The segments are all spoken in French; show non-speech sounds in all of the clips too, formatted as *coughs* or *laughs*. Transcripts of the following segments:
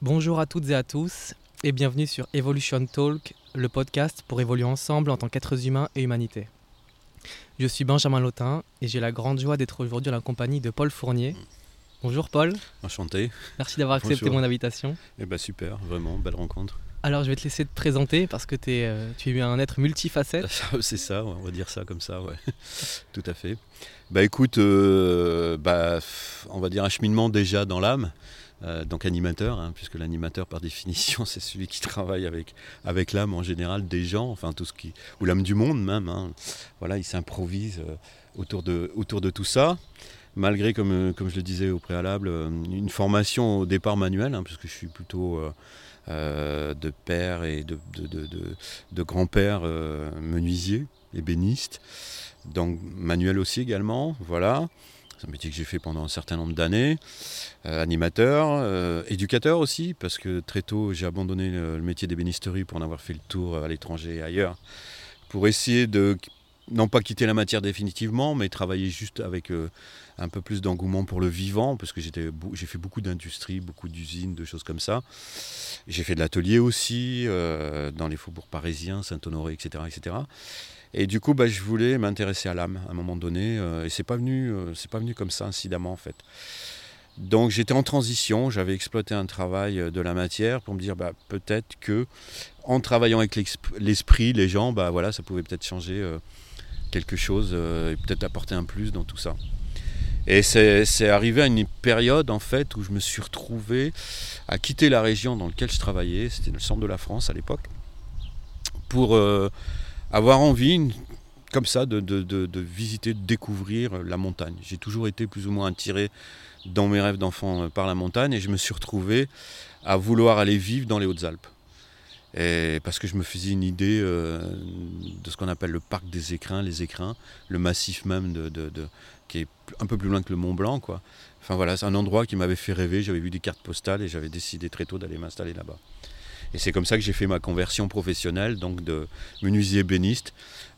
Bonjour à toutes et à tous et bienvenue sur Evolution Talk, le podcast pour évoluer ensemble en tant qu'êtres humains et humanité. Je suis Benjamin Lotin et j'ai la grande joie d'être aujourd'hui en la compagnie de Paul Fournier. Bonjour Paul. Enchanté. Merci d'avoir accepté mon invitation. Eh ben super, vraiment, belle rencontre. Alors je vais te laisser te présenter parce que es, euh, tu es un être multifacette. *laughs* C'est ça, on va dire ça comme ça, ouais. *laughs* Tout à fait. Bah écoute, euh, bah, on va dire un cheminement déjà dans l'âme. Euh, donc animateur, hein, puisque l'animateur par *laughs* définition c'est celui qui travaille avec, avec l'âme en général des gens, enfin tout ce qui, ou l'âme du monde même. Hein. Voilà, il s'improvise autour, de, autour de tout ça malgré, comme, comme je le disais au préalable, une formation au départ manuelle, hein, puisque je suis plutôt euh, de père et de, de, grand-père euh, menuisier, ébéniste. Donc manuel aussi également, voilà. C'est un métier que j'ai fait pendant un certain nombre d'années. Euh, animateur, éducateur aussi, parce que très tôt j'ai abandonné le, métier d'ébénisterie pour en avoir fait le tour à l'étranger et ailleurs, pour essayer de non pas quitter la matière définitivement, mais travailler juste avec un peu plus d'engouement pour le vivant, parce que j'ai fait beaucoup d'industries, beaucoup d'usines, de choses comme ça. J'ai fait de l'atelier aussi, euh, dans les faubourgs parisiens, Saint-Honoré, etc., etc. Et du coup, bah, je voulais m'intéresser à l'âme à un moment donné, euh, et c'est pas euh, pas venu comme ça incidemment en fait. Donc j'étais en transition, j'avais exploité un travail de la matière pour me dire bah, peut-être que en travaillant avec l'esprit, les gens, bah voilà, ça pouvait peut-être changer quelque chose et peut-être apporter un plus dans tout ça. Et c'est arrivé à une période en fait où je me suis retrouvé à quitter la région dans laquelle je travaillais, c'était le centre de la France à l'époque, pour euh, avoir envie, comme ça, de, visiter, de découvrir la montagne. J'ai toujours été plus ou moins attiré dans mes rêves d'enfant euh, par la montagne et je me suis retrouvé à vouloir aller vivre dans les Hautes-Alpes. Et parce que je me faisais une idée euh, de ce qu'on appelle le parc des écrins, les écrins, le massif même de, qui est un peu plus loin que le Mont Blanc. Quoi. Enfin voilà, c'est un endroit qui m'avait fait rêver. J'avais vu des cartes postales et j'avais décidé très tôt d'aller m'installer là-bas. Et c'est comme ça que j'ai fait ma conversion professionnelle, donc de menuisier béniste.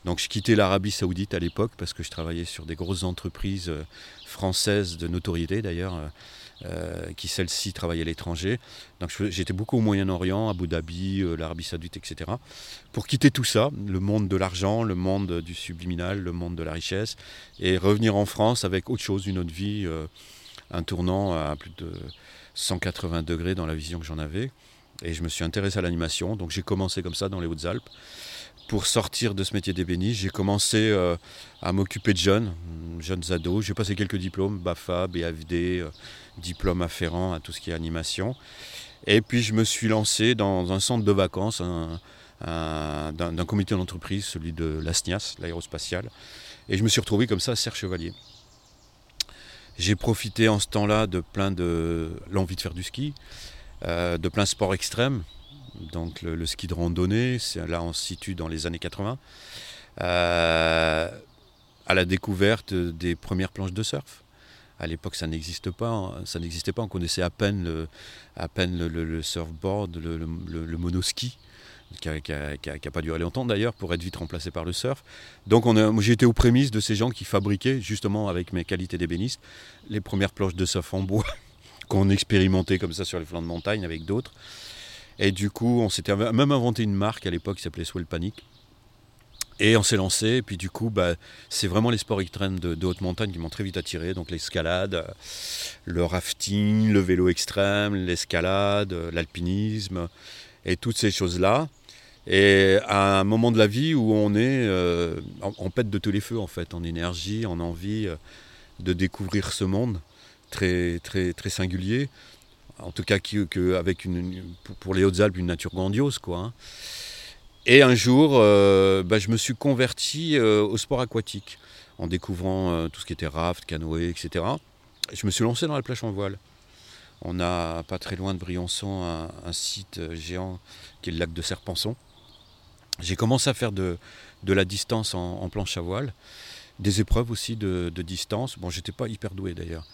Donc je quittais l'Arabie Saoudite à l'époque parce que je travaillais sur des grosses entreprises euh, françaises de notoriété d'ailleurs. Euh, euh, qui celle-ci travaillait à l'étranger. Donc j'étais beaucoup au Moyen-Orient, Abu Dhabi, l'Arabie Saoudite, etc. Pour quitter tout ça, le monde de l'argent, le monde du subliminal, le monde de la richesse, et revenir en France avec autre chose, une autre vie, un tournant à plus de 180 degrés dans la vision que j'en avais. Et je me suis intéressé à l'animation, donc j'ai commencé comme ça dans les Hautes-Alpes pour sortir de ce métier d'ébéniste, j'ai commencé euh, à m'occuper de jeunes, jeunes ados. J'ai passé quelques diplômes, BAFA, BAFD, euh, diplômes afférents à tout ce qui est animation. Et puis je me suis lancé dans un centre de vacances d'un comité d'entreprise, celui de l'ASNIAS, l'aérospatiale. Et je me suis retrouvé comme ça à Serre Chevalier. J'ai profité en ce temps-là de plein de l'envie de faire du ski, euh, de plein de sports extrêmes, donc le, ski de randonnée, là on se situe dans les années 80, euh, à la découverte des premières planches de surf. À l'époque, ça n'existe pas, ça n'existait pas. On connaissait à peine le, à peine le, surfboard, le, monoski, qui n'a pas duré longtemps d'ailleurs, pour être vite remplacé par le surf. Donc j'ai été aux prémices de ces gens qui fabriquaient, justement avec mes qualités d'ébéniste, les premières planches de surf en bois *laughs* qu'on expérimentait comme ça sur les flancs de montagne avec d'autres. Et du coup, on s'était même inventé une marque à l'époque qui s'appelait Swell Panic. Et on s'est lancé, et puis du coup, bah, c'est vraiment les sports extrêmes de, de, haute montagne qui m'ont très vite attiré. Donc l'escalade, le rafting, le vélo extrême, l'escalade, l'alpinisme, et toutes ces choses-là. Et à un moment de la vie où on est, euh, pète de tous les feux en fait, en énergie, en envie euh, de découvrir ce monde très, très, très singulier en tout cas avec une, pour les Hautes-Alpes une nature grandiose quoi. Hein. Et un jour, euh, bah, je me suis converti euh, au sport aquatique en découvrant euh, tout ce qui était raft, canoë, etc. Je me suis lancé dans la plage en voile. On a pas très loin de Briançon un, site géant qui est le lac de Serpenson. J'ai commencé à faire de, la distance en, planche à voile, des épreuves aussi de, de distance. Bon, j'étais pas hyper doué d'ailleurs.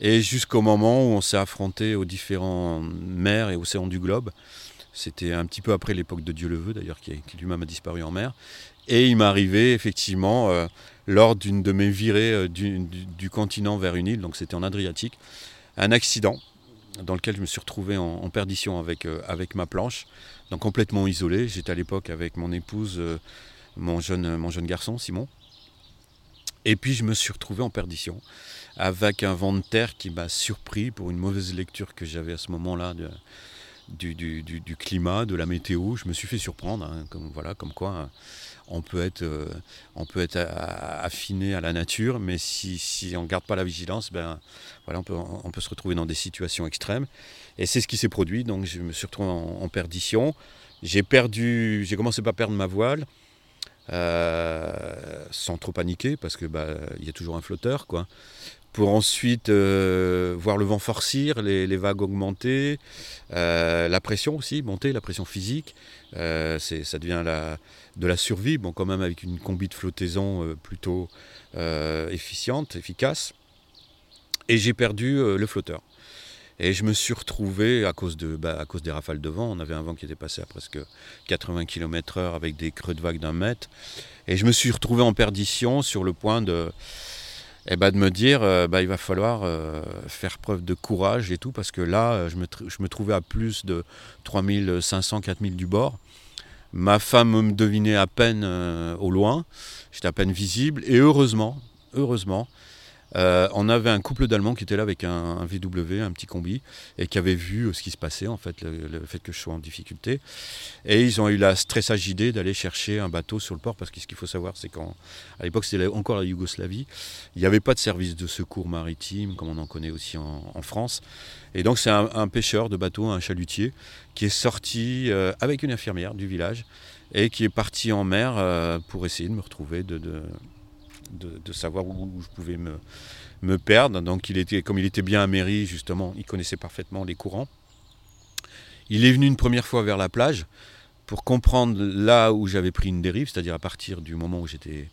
Et jusqu'au moment où on s'est affronté aux différents mers et océans du globe. C'était un petit peu après l'époque de Dieu le veut, d'ailleurs, qui, lui-même a disparu en mer. Et il m'est arrivé, effectivement, euh, lors d'une de mes virées euh, du, continent vers une île, donc c'était en Adriatique, un accident dans lequel je me suis retrouvé en, perdition avec, avec ma planche, donc complètement isolé. J'étais à l'époque avec mon épouse, mon, jeune, mon jeune garçon, Simon. Et puis je me suis retrouvé en perdition, avec un vent de terre qui m'a surpris pour une mauvaise lecture que j'avais à ce moment-là du, climat, de la météo. Je me suis fait surprendre, hein, comme, voilà, comme quoi hein, on peut être, euh, on peut être affiné à la nature, mais si, on ne garde pas la vigilance, ben, voilà, on, peut, se retrouver dans des situations extrêmes. Et c'est ce qui s'est produit, donc je me suis retrouvé en, perdition. J'ai perdu, j'ai commencé par perdre ma voile. Euh, sans trop paniquer parce que bah, il y a toujours un flotteur quoi pour ensuite euh, voir le vent forcir, les, vagues augmenter, euh, la pression aussi monter, la pression physique. Ça devient la, de la survie, bon, quand même avec une combi de flottaison plutôt efficiente, efficace. Et j'ai perdu le flotteur. Et je me suis retrouvé, à cause, de, bah, à cause des rafales de vent, on avait un vent qui était passé à presque 80 km/h avec des creux de vagues d'un mètre. Et je me suis retrouvé en perdition sur le point de, et bah, de me dire euh, bah, il va falloir euh, faire preuve de courage et tout, parce que là, je me, je me trouvais à plus de 3500, 4000 du bord. Ma femme me devinait à peine euh, au loin, j'étais à peine visible, et heureusement, heureusement, euh, on avait un couple d'Allemands qui était là avec un, VW, un petit combi, et qui avait vu euh, ce qui se passait, en fait, le, fait que je sois en difficulté. Et ils ont eu la stressage idée d'aller chercher un bateau sur le port, parce que ce qu'il faut savoir, c'est qu'à l'époque, c'était encore la Yougoslavie, il n'y avait pas de service de secours maritime, comme on en connaît aussi en, France. Et donc, c'est un, pêcheur de bateau, un chalutier, qui est sorti euh, avec une infirmière du village, et qui est parti en mer pour essayer de me retrouver, de de, savoir où, je pouvais me, perdre. Donc, il était, comme il était bien à mairie, justement, il connaissait parfaitement les courants. Il est venu une première fois vers la plage pour comprendre là où j'avais pris une dérive, c'est-à-dire à partir du moment où j'étais,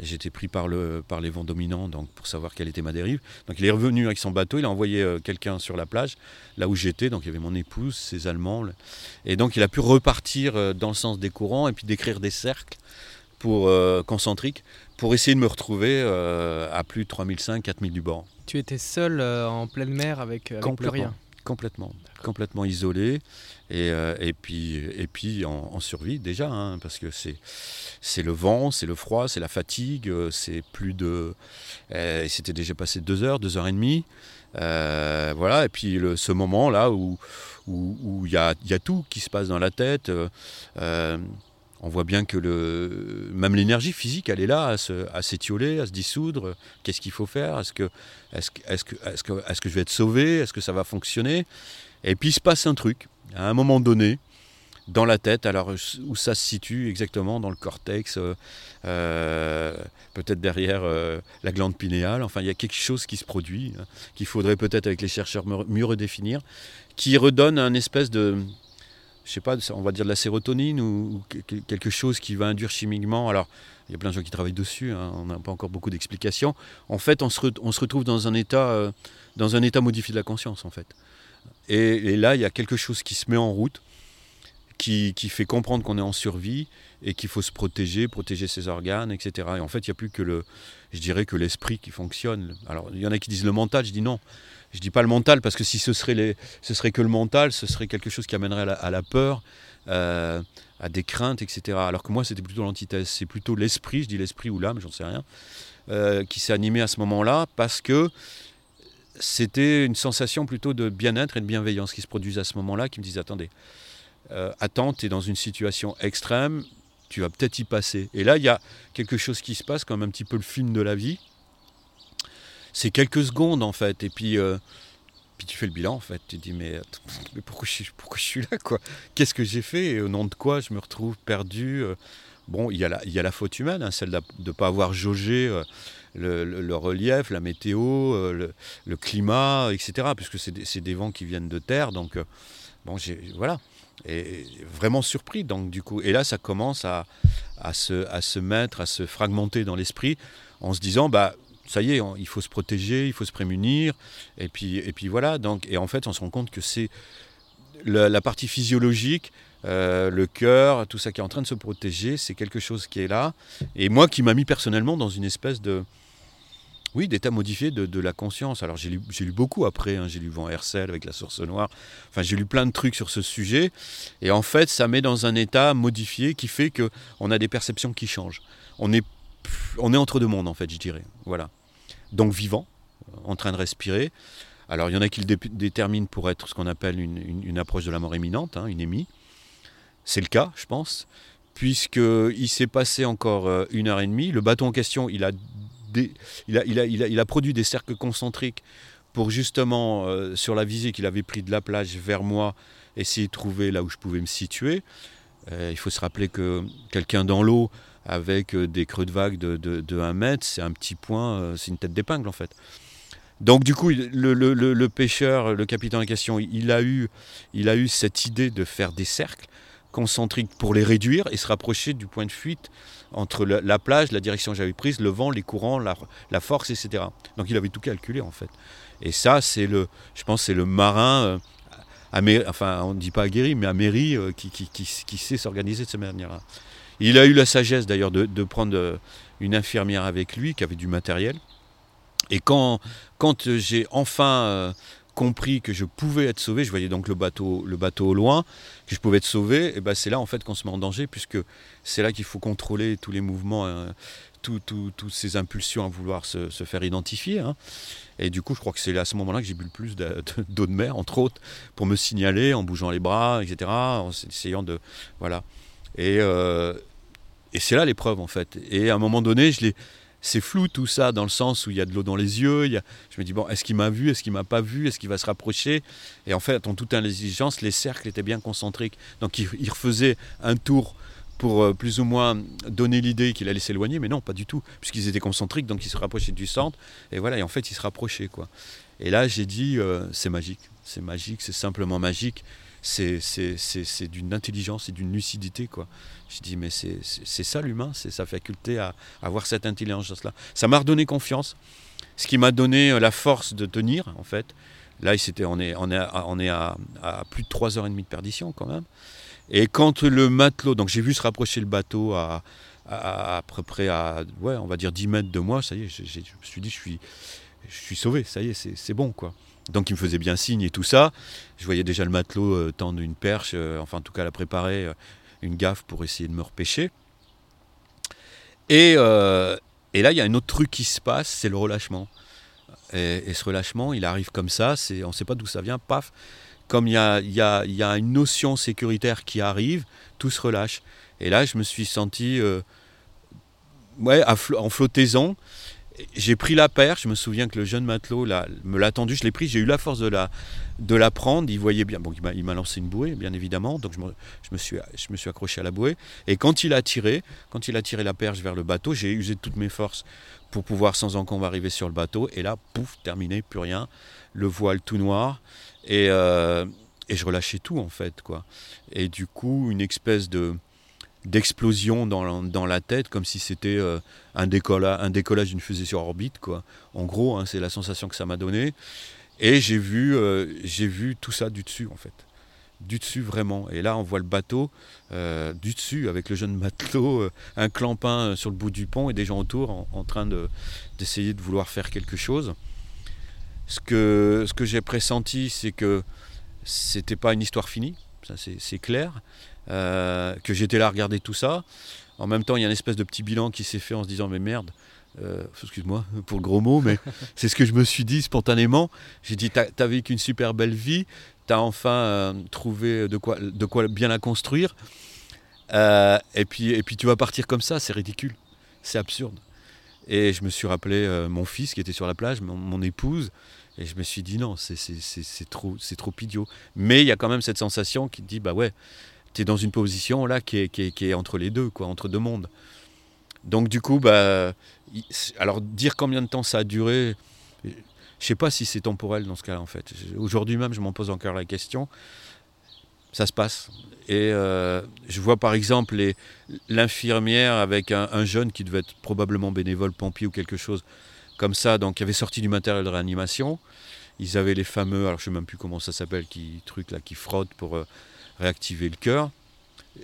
j'étais pris par, le, les vents dominants, donc pour savoir quelle était ma dérive. Donc il est revenu avec son bateau, il a envoyé euh, quelqu'un sur la plage, là où j'étais, donc il y avait mon épouse, ses Allemands, et donc il a pu repartir euh, dans le sens des courants et puis décrire des cercles pour euh, concentriques pour essayer de me retrouver euh, à plus de 3005, 4000 du bord. Tu étais seul euh, en pleine mer avec, avec plus rien. Complètement, complètement isolé. Et, et puis, et puis en, survie déjà, hein, parce que c'est le vent, c'est le froid, c'est la fatigue, c'est plus de... C'était déjà passé deux heures, deux heures et demie. voilà, et puis le, ce moment-là où il où, y, a, y, a, tout qui se passe dans la tête on voit bien que même l'énergie physique, elle est là, à s'étioler, à, se dissoudre. Qu'est-ce qu'il faut faire? Est-ce que, est que, est que, est que, est que je vais être sauvé? Est-ce que ça va fonctionner? Et puis il se passe un truc, à un moment donné, dans la tête, alors où ça se situe exactement, dans le cortex, euh, euh, peut-être derrière euh, la glande pinéale. Enfin, il y a quelque chose qui se produit, hein, qu'il faudrait peut-être avec les chercheurs mieux redéfinir, qui redonne un espèce de je sais pas, on va dire de la sérotonine ou, quelque chose qui va induire chimiquement. Alors, il y a plein de gens qui travaillent dessus, hein, on n'a pas encore beaucoup d'explications. En fait, on se, retrouve dans un, état, euh, dans un état modifié de la conscience, en fait. Et, là, il y a quelque chose qui se met en route, qui, fait comprendre qu'on est en survie et qu'il faut se protéger, protéger ses organes, etc. Et en fait, il n'y a plus que le, je dirais que l'esprit qui fonctionne. Alors, il y en a qui disent le mental, je dis non. Je dis pas le mental parce que si ce serait, serait que le mental, ce serait quelque chose qui amènerait à la, peur, euh, à des craintes, etc. Alors que moi, c'était plutôt l'antithèse. C'est plutôt l'esprit, je dis l'esprit ou l'âme, j'en sais rien, euh, qui s'est animé à ce moment-là parce que c'était une sensation plutôt de bien-être et de bienveillance qui se produisait à ce moment-là, qui me disait attendez, euh, attends, tu es dans une situation extrême, tu vas peut-être y passer. Et là, il y a quelque chose qui se passe, comme un petit peu le film de la vie, c'est quelques secondes en fait. Et puis, euh, puis tu fais le bilan en fait. Tu te dis mais, mais pourquoi, je, pourquoi je suis là quoi? Qu'est-ce que j'ai fait? Et au nom de quoi je me retrouve perdu euh? Bon, il y, a la, il y a la faute humaine, hein, celle de ne pas avoir jaugé euh, le, relief, la météo, le, climat, etc. Puisque c'est des, des, vents qui viennent de terre. Donc, bon, voilà. Et vraiment surpris, donc du coup. Et là, ça commence à, à, se, à se mettre, à se fragmenter dans l'esprit en se disant, bah, ça y est, il faut se protéger, il faut se prémunir, et puis, et puis voilà. Donc, et en fait, on se rend compte que c'est la, partie physiologique, euh, le cœur, tout ça qui est en train de se protéger, c'est quelque chose qui est là. Et moi, qui m'a mis personnellement dans une espèce de, oui, d'état modifié de, la conscience. Alors j'ai lu, lu, beaucoup après, hein. j'ai lu Van Hersel avec la source noire, enfin j'ai lu plein de trucs sur ce sujet, et en fait ça met dans un état modifié qui fait qu'on a des perceptions qui changent. On est, on est entre deux mondes en fait, je dirais. Voilà. Donc vivant, en train de respirer. Alors il y en a qui le déterminent pour être ce qu'on appelle une, approche de la mort imminente, hein, une émie. C'est le cas, je pense, puisqu'il s'est passé encore euh, une heure et demie. Le bâton en question, il a il, a, produit des cercles concentriques pour justement, euh, sur la visée qu'il avait pris de la plage vers moi, essayer de trouver là où je pouvais me situer. Euh, il faut se rappeler que quelqu'un dans l'eau, avec euh, des creux de vague de, de, 1 mètre, c'est un petit point, c'est une tête d'épingle en fait. Donc du coup, le, pêcheur, le capitaine en question, il a, eu, il a eu cette idée de faire des cercles concentriques pour les réduire et se rapprocher du point de fuite entre la, plage, la direction que j'avais prise, le vent, les courants, la, force, etc. Donc il avait tout calculé en fait. Et ça, c'est le, je pense, c'est le marin, euh, enfin on ne dit pas aguerri, mais améri, euh, qui, qui, sait s'organiser de cette manière-là. Il a eu la sagesse d'ailleurs de, prendre euh, une infirmière avec lui qui avait du matériel. Et quand, quand j'ai enfin compris que je pouvais être sauvé, je voyais donc le bateau, le bateau au loin, que je pouvais être sauvé, et ben c'est là en fait qu'on se met en danger, puisque c'est là qu'il faut contrôler tous les mouvements, hein, toutes ces impulsions à vouloir se, faire identifier. Hein. Et du coup, je crois que c'est à ce moment-là que j'ai bu le plus d'eau de, mer, entre autres, pour me signaler en bougeant les bras, etc., en essayant de... Voilà. Et, euh, et c'est là l'épreuve, en fait. Et à un moment donné, je l'ai c'est flou tout ça, dans le sens où il y a de l'eau dans les yeux. je me dis, bon, est-ce qu'il m'a vu Est-ce qu'il m'a pas vu Est-ce qu'il va se rapprocher? Et en fait, en toute intelligence, les cercles étaient bien concentriques. Donc il, refaisait un tour pour euh, plus ou moins donner l'idée qu'il allait s'éloigner, mais non, pas du tout, puisqu'ils étaient concentriques, donc ils se rapprochaient du centre. Et voilà, et en fait, ils se rapprochaient. Quoi. Et là, j'ai dit, euh, c'est magique. C'est magique, c'est simplement magique c'est d'une intelligence et d'une lucidité. Quoi. Je dis, mais c'est ça l'humain, c'est sa faculté à, avoir cette intelligence-là. Ça m'a redonné confiance, ce qui m'a donné euh, la force de tenir, en fait. Là, on est, on est, à, on est à, plus de 3h30 de perdition, quand même. Et quand le matelot, donc j'ai vu se rapprocher le bateau à, à, peu près à, ouais, on va dire 10 mètres de moi, ça y est, je, je me suis dit, je suis, je suis sauvé, ça y est, c'est bon, quoi. Donc il me faisait bien signe et tout ça. Je voyais déjà le matelot euh, tendre une perche, euh, enfin en tout cas la préparer, euh, une gaffe pour essayer de me repêcher. Et, et là, il y a un autre truc qui se passe, c'est le relâchement. Et, ce relâchement, il arrive comme ça, on ne sait pas d'où ça vient, paf. Comme il y a, y, a, y a, une notion sécuritaire qui arrive, tout se relâche. Et là, je me suis senti ouais, en flottaison j'ai pris la perche, je me souviens que le jeune matelot me l'a tendu, je l'ai pris, j'ai eu la force de la, prendre, il voyait bien, bon, il m'a lancé une bouée, bien évidemment, donc je me, suis, accroché à la bouée, et quand il a tiré, quand il a tiré la perche vers le bateau, j'ai usé toutes mes forces pour pouvoir sans encombre arriver sur le bateau, et là, pouf, terminé, plus rien, le voile tout noir, et, euh, je relâchais tout en fait, quoi. Et du coup, une espèce de d'explosion dans, dans, la tête, comme si c'était euh, un, décollage, un décollage d'une fusée sur orbite. Quoi. En gros, hein, c'est la sensation que ça m'a donné. Et j'ai vu, euh, vu tout ça du dessus, en fait. Du dessus, vraiment. Et là, on voit le bateau euh, du dessus, avec le jeune matelot, un clampin sur le bout du pont et des gens autour en, train de, d'essayer de vouloir faire quelque chose. Ce que, ce que j'ai pressenti, c'est que c'était pas une histoire finie, ça c'est clair. Euh, que j'étais là à regarder tout ça. En même temps, il y a une espèce de petit bilan qui s'est fait en se disant mais merde, euh, excuse-moi *laughs* pour le gros mot, mais *laughs* c'est ce que je me suis dit spontanément. J'ai dit t'as as vécu une super belle vie, t'as enfin euh, trouvé de quoi, de quoi bien la construire, et, puis, et puis tu vas partir comme ça, c'est ridicule, c'est absurde. Et je me suis rappelé mon fils qui était sur la plage, mon, mon épouse, et je me suis dit non, c'est trop, trop idiot. Mais il y a quand même cette sensation qui te dit bah ouais, tu es dans une position là qui est, qui, est, entre les deux, quoi, entre deux mondes. Donc du coup, bah, alors dire combien de temps ça a duré, je sais pas si c'est temporel dans ce cas-là en fait. Aujourd'hui même, je m'en pose encore la question. Ça se passe. Et euh, je vois par exemple l'infirmière avec un, jeune qui devait être probablement bénévole, pompier ou quelque chose comme ça, donc qui avait sorti du matériel de réanimation. Ils avaient les fameux, alors je sais même plus comment ça s'appelle, qui truc là qui frottent pour euh, réactiver le cœur.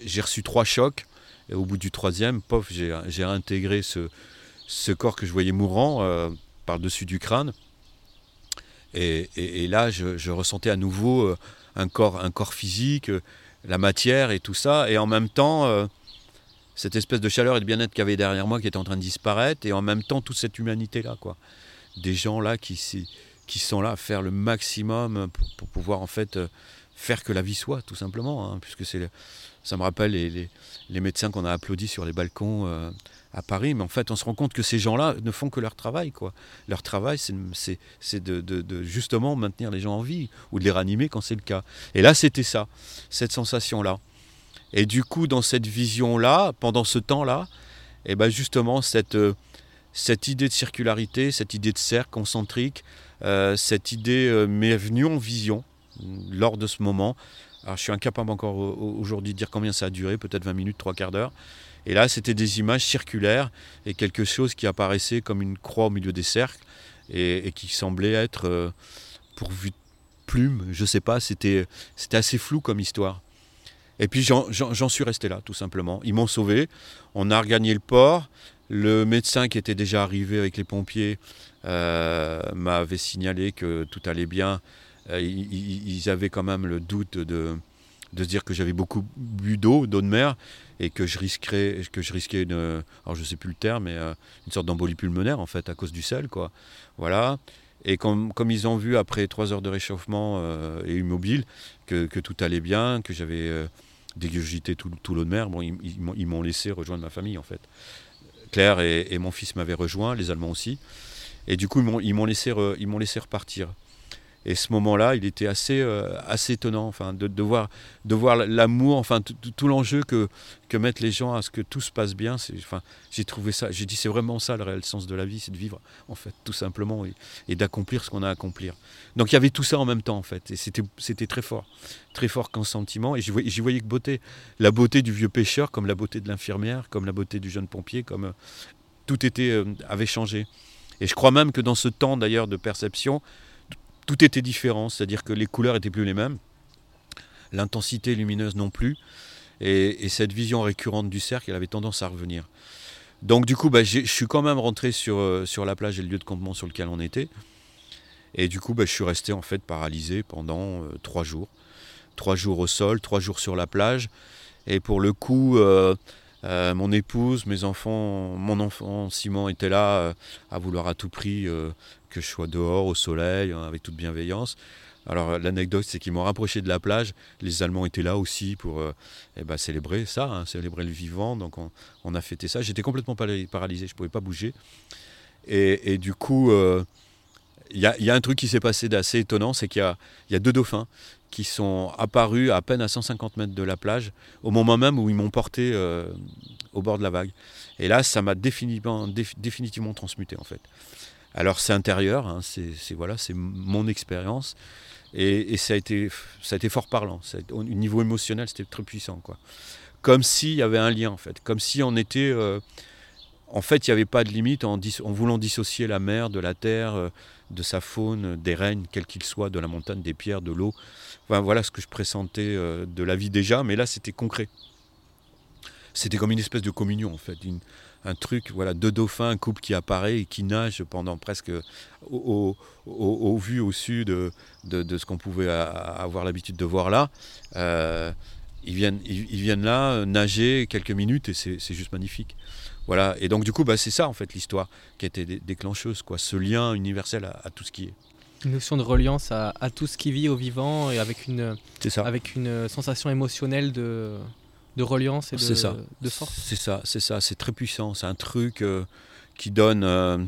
J'ai reçu trois chocs. Et au bout du troisième, pof, j'ai réintégré ce, ce corps que je voyais mourant. Euh, par-dessus du crâne. Et, là, je, ressentais à nouveau euh, un corps, un corps physique, euh, la matière et tout ça. Et en même temps, cette espèce de chaleur et de bien-être qu'il y avait derrière moi qui était en train de disparaître. Et en même temps, toute cette humanité-là. quoi. Des gens là qui, qui sont là à faire le maximum pour, pouvoir en fait faire que la vie soit, tout simplement. Hein, puisque c'est, ça me rappelle les, les, médecins qu'on a applaudis sur les balcons à Paris, mais en fait, on se rend compte que ces gens-là ne font que leur travail. Quoi. Leur travail, c'est de, justement maintenir les gens en vie ou de les ranimer quand c'est le cas. Et là, c'était ça, cette sensation-là. Et du coup, dans cette vision-là, pendant ce temps-là, et eh ben justement, cette, cette idée de circularité, cette idée de cercle concentrique, euh, cette idée euh, en vision lors de ce moment. Alors, je suis incapable encore aujourd'hui de dire combien ça a duré, peut-être 20 minutes, trois quarts d'heure. Et là, c'était des images circulaires et quelque chose qui apparaissait comme une croix au milieu des cercles et, qui semblait être euh, pourvu de plumes. Je ne sais pas, c'était assez flou comme histoire. Et puis j'en suis resté là, tout simplement. Ils m'ont sauvé. On a regagné le port. Le médecin qui était déjà arrivé avec les pompiers euh, m'avait signalé que tout allait bien. Euh, ils, avaient quand même le doute de, de se dire que j'avais beaucoup bu d'eau, d'eau de mer, et que je risquerais, que je risquais une, alors je sais plus le terme, mais euh, une sorte d'embolie pulmonaire en fait à cause du sel, quoi. Voilà. Et comme, comme ils ont vu après trois heures de réchauffement euh, et immobile que, que, tout allait bien, que j'avais euh, dégurgité tout, tout l'eau de mer, bon, ils, m'ont laissé rejoindre ma famille en fait. Claire et, mon fils m'avaient rejoint, les Allemands aussi. Et du coup, ils m'ont laissé, ils m'ont laissé repartir. Et ce moment-là, il était assez, euh, assez étonnant, enfin, de, voir, de voir l'amour, enfin, tout l'enjeu que, que mettent les gens à ce que tout se passe bien. Enfin, j'ai trouvé ça, j'ai dit, c'est vraiment ça le réel sens de la vie, c'est de vivre, en fait, tout simplement, et, d'accomplir ce qu'on a à accomplir. Donc il y avait tout ça en même temps, en fait, et c'était très fort, très fort qu'un sentiment. Et j'y voyais, voyais que beauté, la beauté du vieux pêcheur, comme la beauté de l'infirmière, comme la beauté du jeune pompier, comme euh, tout était, euh, avait changé. Et je crois même que dans ce temps d'ailleurs de perception, tout était différent, c'est-à-dire que les couleurs étaient plus les mêmes, l'intensité lumineuse non plus, et, cette vision récurrente du cercle, elle avait tendance à revenir. Donc du coup, bah, je suis quand même rentré sur, euh, sur la plage et le lieu de campement sur lequel on était, et du coup, bah, je suis resté en fait paralysé pendant euh, trois jours, trois jours au sol, trois jours sur la plage, et pour le coup, euh, mon épouse, mes enfants, mon enfant Simon était là à vouloir à tout prix que je sois dehors au soleil, hein, avec toute bienveillance. Alors l'anecdote, c'est qu'ils m'ont rapproché de la plage. Les Allemands étaient là aussi pour euh, eh ben, célébrer ça, hein, célébrer le vivant. Donc on, a fêté ça. J'étais complètement paralysé, je ne pouvais pas bouger. Et, du coup, euh, il y, a un truc qui s'est passé d'assez étonnant, c'est qu'il y, a deux dauphins qui sont apparus à peine à 150 mètres de la plage, au moment même où ils m'ont porté euh, au bord de la vague. Et là, ça m'a définitivement, définitivement transmuté en fait. Alors c'est intérieur, hein, c'est voilà, c'est mon expérience. Et, ça, a été, ça a été fort parlant. au niveau émotionnel, c'était très puissant. Quoi. Comme s'il y avait un lien, en fait. Comme si on était. Euh, en fait, il n'y avait pas de limite en, voulant dissocier la mer de la terre, euh, de sa faune, des règnes, quels qu'ils soient, de la montagne, des pierres, de l'eau. Enfin, voilà ce que je pressentais euh, de la vie déjà, mais là, c'était concret. C'était comme une espèce de communion, en fait. Un truc, voilà, deux dauphins, un couple qui apparaît et qui nage pendant presque au, vu au sud de, de, ce qu'on pouvait avoir l'habitude de voir là. Euh, ils, viennent, ils, viennent là nager quelques minutes et c'est juste magnifique. Voilà, et donc du coup, bah, c'est ça en fait l'histoire qui a été déclencheuse, quoi, ce lien universel à, tout ce qui est. Une notion de reliance à, à, tout ce qui vit au vivant et avec une, avec une sensation émotionnelle de, de reliance et de, ça. de force. C'est ça, c'est ça, c'est très puissant. C'est un truc euh, qui donne euh,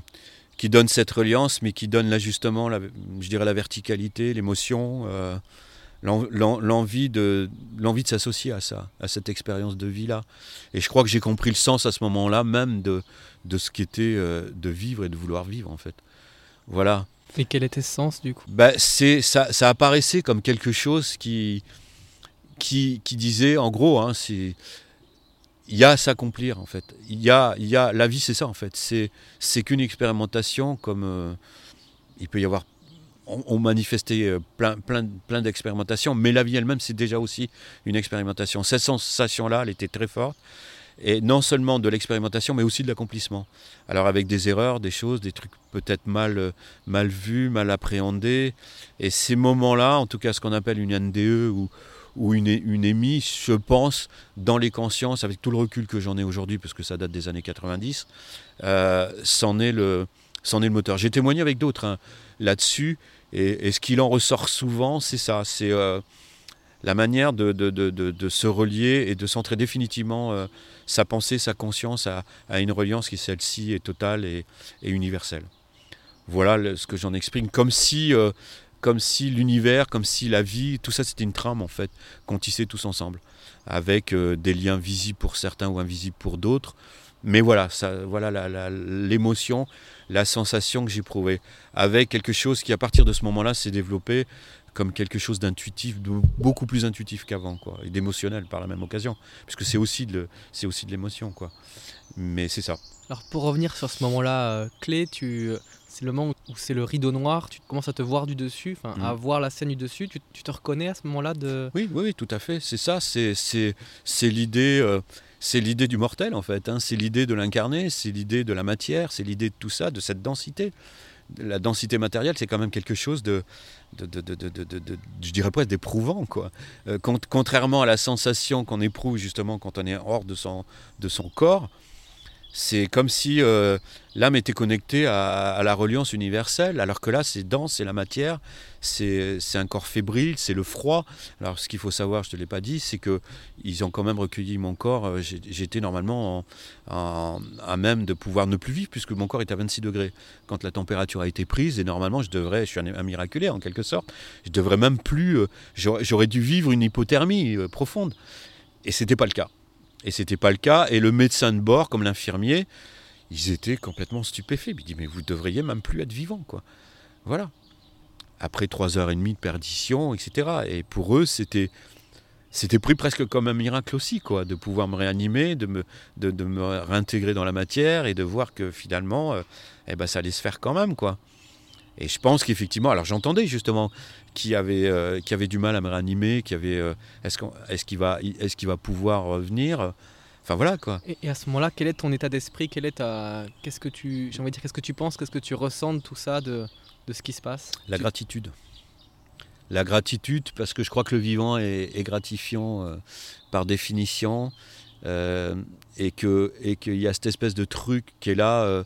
qui donne cette reliance, mais qui donne l'ajustement, je dirais la verticalité, l'émotion, euh, l'envie de l'envie de s'associer à ça, à cette expérience de vie là. Et je crois que j'ai compris le sens à ce moment-là même de de ce qu'était de vivre et de vouloir vivre en fait. Voilà. Et quel était ce sens du coup? Bah, c'est ça, ça apparaissait comme quelque chose qui disait, en gros, hein, il y a à s'accomplir en fait. Il y a, y a, la vie c'est ça en fait. C'est, c'est qu'une expérimentation comme euh, il peut y avoir. On, manifestait euh, plein, plein, plein d'expérimentations, mais la vie elle-même c'est déjà aussi une expérimentation. Cette sensation-là, elle était très forte. et non seulement de l'expérimentation, mais aussi de l'accomplissement. Alors avec des erreurs, des choses, des trucs peut-être mal, euh, mal vus, mal appréhendés. Et ces moments-là, en tout cas ce qu'on appelle une NDE ou, ou une, une je pense, dans les consciences, avec tout le recul que j'en ai aujourd'hui, parce que ça date des années 90, euh, c'en est, le, est le moteur. J'ai témoigné avec d'autres hein, là-dessus, et, ce qu'il en ressort souvent, c'est ça, c'est euh, la manière de, se relier et de centrer définitivement euh, sa pensée, sa conscience à, une reliance qui celle-ci est totale et universelle. Voilà ce que j'en exprime, comme si comme si l'univers, comme si la vie, tout ça c'était une trame en fait, qu'on tissait tous ensemble, avec euh, des liens visibles pour certains ou invisibles pour d'autres. Mais voilà, ça, voilà l'émotion, la, sensation que j'éprouvais, avec quelque chose qui à partir de ce moment-là s'est développé comme quelque chose d'intuitif, beaucoup plus intuitif qu'avant, quoi, et d'émotionnel par la même occasion, puisque c'est aussi de, c'est aussi de l'émotion, quoi. Mais c'est ça. Alors pour revenir sur ce moment-là euh, clé, tu, c'est le moment où c'est le rideau noir, tu commences à te voir du dessus, enfin à mm. voir la scène du dessus, tu, te reconnais à ce moment-là de... Oui, oui, oui, tout à fait, c'est ça, c'est, c'est, c'est l'idée... Euh, c'est l'idée du mortel en fait, hein. c'est l'idée de l'incarné, c'est l'idée de la matière, c'est l'idée de tout ça, de cette densité. La densité matérielle, c'est quand même quelque chose de, de, de, de je dirais presque d'éprouvant. Quoi. Euh, contrairement à la sensation qu'on éprouve justement quand on est hors de son, de son corps, c'est comme si euh, l'âme était connectée à, la reliance universelle, alors que là, c'est dense, c'est la matière, c'est un corps fébrile, c'est le froid. Alors, ce qu'il faut savoir, je ne te l'ai pas dit, c'est qu'ils ont quand même recueilli mon corps. Euh, j'étais normalement à même de pouvoir ne plus vivre, puisque mon corps était à 26 degrés quand la température a été prise. Et normalement, je devrais, je suis un, miraculé en quelque sorte, je devrais même plus, euh, j'aurais dû vivre une hypothermie profonde. Et ce n'était pas le cas. Et c'était pas le cas. Et le médecin de bord, comme l'infirmier, ils étaient complètement stupéfaits. Il dit mais vous devriez même plus être vivant, quoi. Voilà. Après trois heures et demie de perdition, etc. Et pour eux, c'était c'était pris presque comme un miracle aussi, quoi, de pouvoir me réanimer, de me, de, me réintégrer dans la matière et de voir que finalement, euh, eh ben, ça allait se faire quand même, quoi. Et je pense qu'effectivement, alors j'entendais justement qui avait, euh, qui avait du mal à me réanimer, qui avait, euh, est-ce qu'il va, est va pouvoir revenir Enfin voilà quoi. Et, à ce moment-là, quel est ton état d'esprit Quel est ta, qu'est-ce que tu, j'ai envie de dire, qu'est-ce que tu penses Qu'est-ce que tu ressens de tout ça, de, de ce qui se passe? La gratitude. La gratitude, parce que je crois que le vivant est, gratifiant euh, par définition, et que et qu'il y a cette espèce de truc qui est là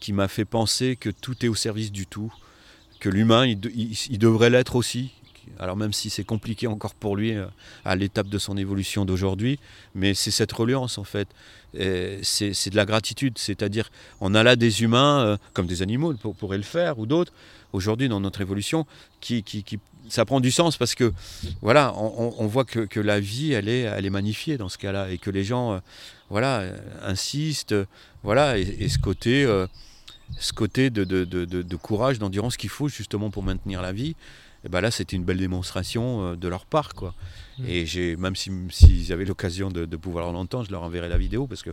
qui m'a fait penser que tout est au service du tout, que l'humain, il, devrait l'être aussi. Alors même si c'est compliqué encore pour lui euh, à l'étape de son évolution d'aujourd'hui, mais c'est cette reliance en fait. C'est de la gratitude, c'est-à-dire on a là des humains, euh, comme des animaux pourraient le faire, ou d'autres, aujourd'hui dans notre évolution, qui, qui, ça prend du sens parce que voilà, on, voit que, la vie, elle est, elle est magnifiée dans ce cas-là, et que les gens, euh, voilà, insistent, voilà, et, ce côté ce côté de, de, de, de courage, d'endurance qu'il faut justement pour maintenir la vie, et ben là c'était une belle démonstration euh, de leur part. Quoi. Mm. Et j'ai, même s'ils si, avaient l'occasion de, pouvoir l'entendre, je leur enverrai la vidéo parce que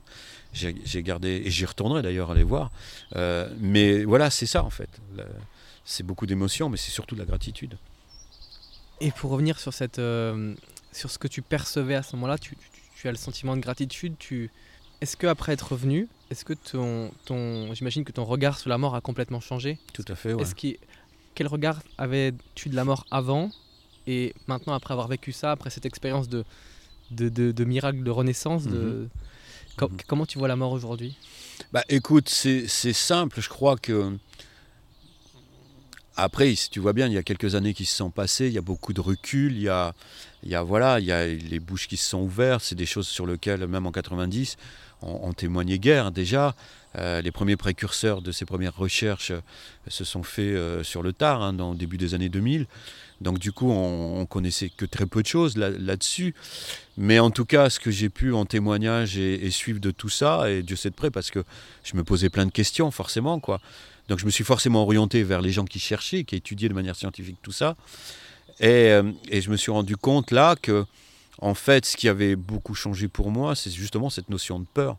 j'ai gardé, et j'y retournerai d'ailleurs à les voir. Euh, mais voilà, c'est ça en fait. C'est beaucoup d'émotions, mais c'est surtout de la gratitude. Et pour revenir sur, cette, euh, sur ce que tu percevais à ce moment-là, tu, tu, as le sentiment de gratitude. Tu... Est-ce qu'après être revenu, est-ce que ton, ton j'imagine que ton regard sur la mort a complètement changé? Tout à fait. Ouais. Est-ce quel regard avais-tu de la mort avant? Et maintenant après avoir vécu ça, après cette expérience de, de, de, miracle de renaissance, de... Mhm. Mhm. comment tu vois la mort aujourd'hui? Bah écoute, c'est simple. Je crois que après, tu vois bien, il y a quelques années qui se sont passées, il y a beaucoup de recul, il y a, il y a, voilà, il y a les bouches qui se sont ouvertes, c'est des choses sur lesquelles, même en 90, on, témoignait guère déjà. Euh, les premiers précurseurs de ces premières recherches euh, se sont faits euh, sur le tard, hein, dans le début des années 2000. Donc du coup, on, connaissait que très peu de choses là-dessus. Mais en tout cas, ce que j'ai pu en témoignage et, suivre de tout ça, et Dieu sait de près, parce que je me posais plein de questions, forcément, quoi. Donc je me suis forcément orienté vers les gens qui cherchaient, qui étudiaient de manière scientifique tout ça. Et, et je me suis rendu compte là que en fait, ce qui avait beaucoup changé pour moi, c'est justement cette notion de peur.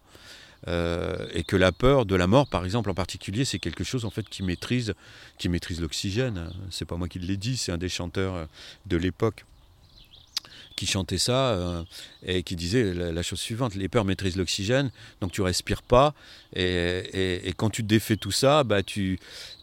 Euh, et que la peur de la mort, par exemple, en particulier, c'est quelque chose en fait qui maîtrise, qui maîtrise l'oxygène. C'est pas moi qui l'ai dit, c'est un des chanteurs de l'époque qui chantait ça euh, et qui disait la, chose suivante les peurs maîtrisent l'oxygène, donc tu respires pas. Et, quand tu défais tout ça, bah, tu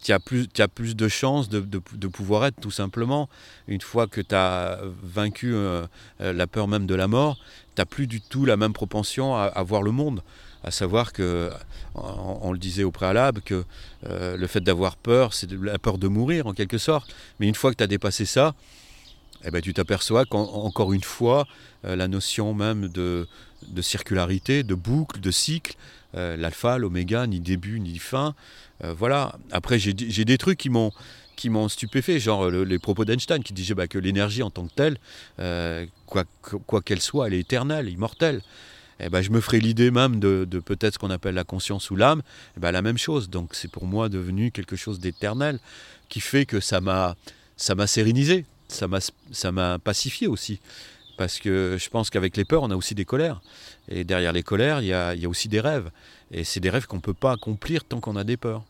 as, plus, as plus de chances de, pouvoir être tout simplement. Une fois que tu as vaincu euh, euh, la peur même de la mort, tu plus du tout la même propension à, voir le monde à savoir que, on, le disait au préalable, que le fait d'avoir peur, c'est la peur de mourir en quelque sorte. Mais une fois que tu as dépassé ça, eh ben, tu t'aperçois qu'encore une fois, euh, la notion même de, circularité, de boucle, de cycle, euh, l'alpha, l'oméga, ni début ni fin. Euh, voilà. Après, j'ai des trucs qui m'ont qui stupéfait, genre les propos d'Einstein qui disait bah, que l'énergie en tant que telle, quoi qu'elle soit, elle est éternelle, immortelle. Eh ben, je me ferai l'idée même de, peut-être ce qu'on appelle la conscience ou l'âme, eh ben, la même chose. Donc c'est pour moi devenu quelque chose d'éternel qui fait que ça m'a sérénisé ça m'a pacifié aussi. Parce que je pense qu'avec les peurs, on a aussi des colères. Et derrière les colères, il y a, aussi des rêves. Et c'est des rêves qu'on ne peut pas accomplir tant qu'on a des peurs.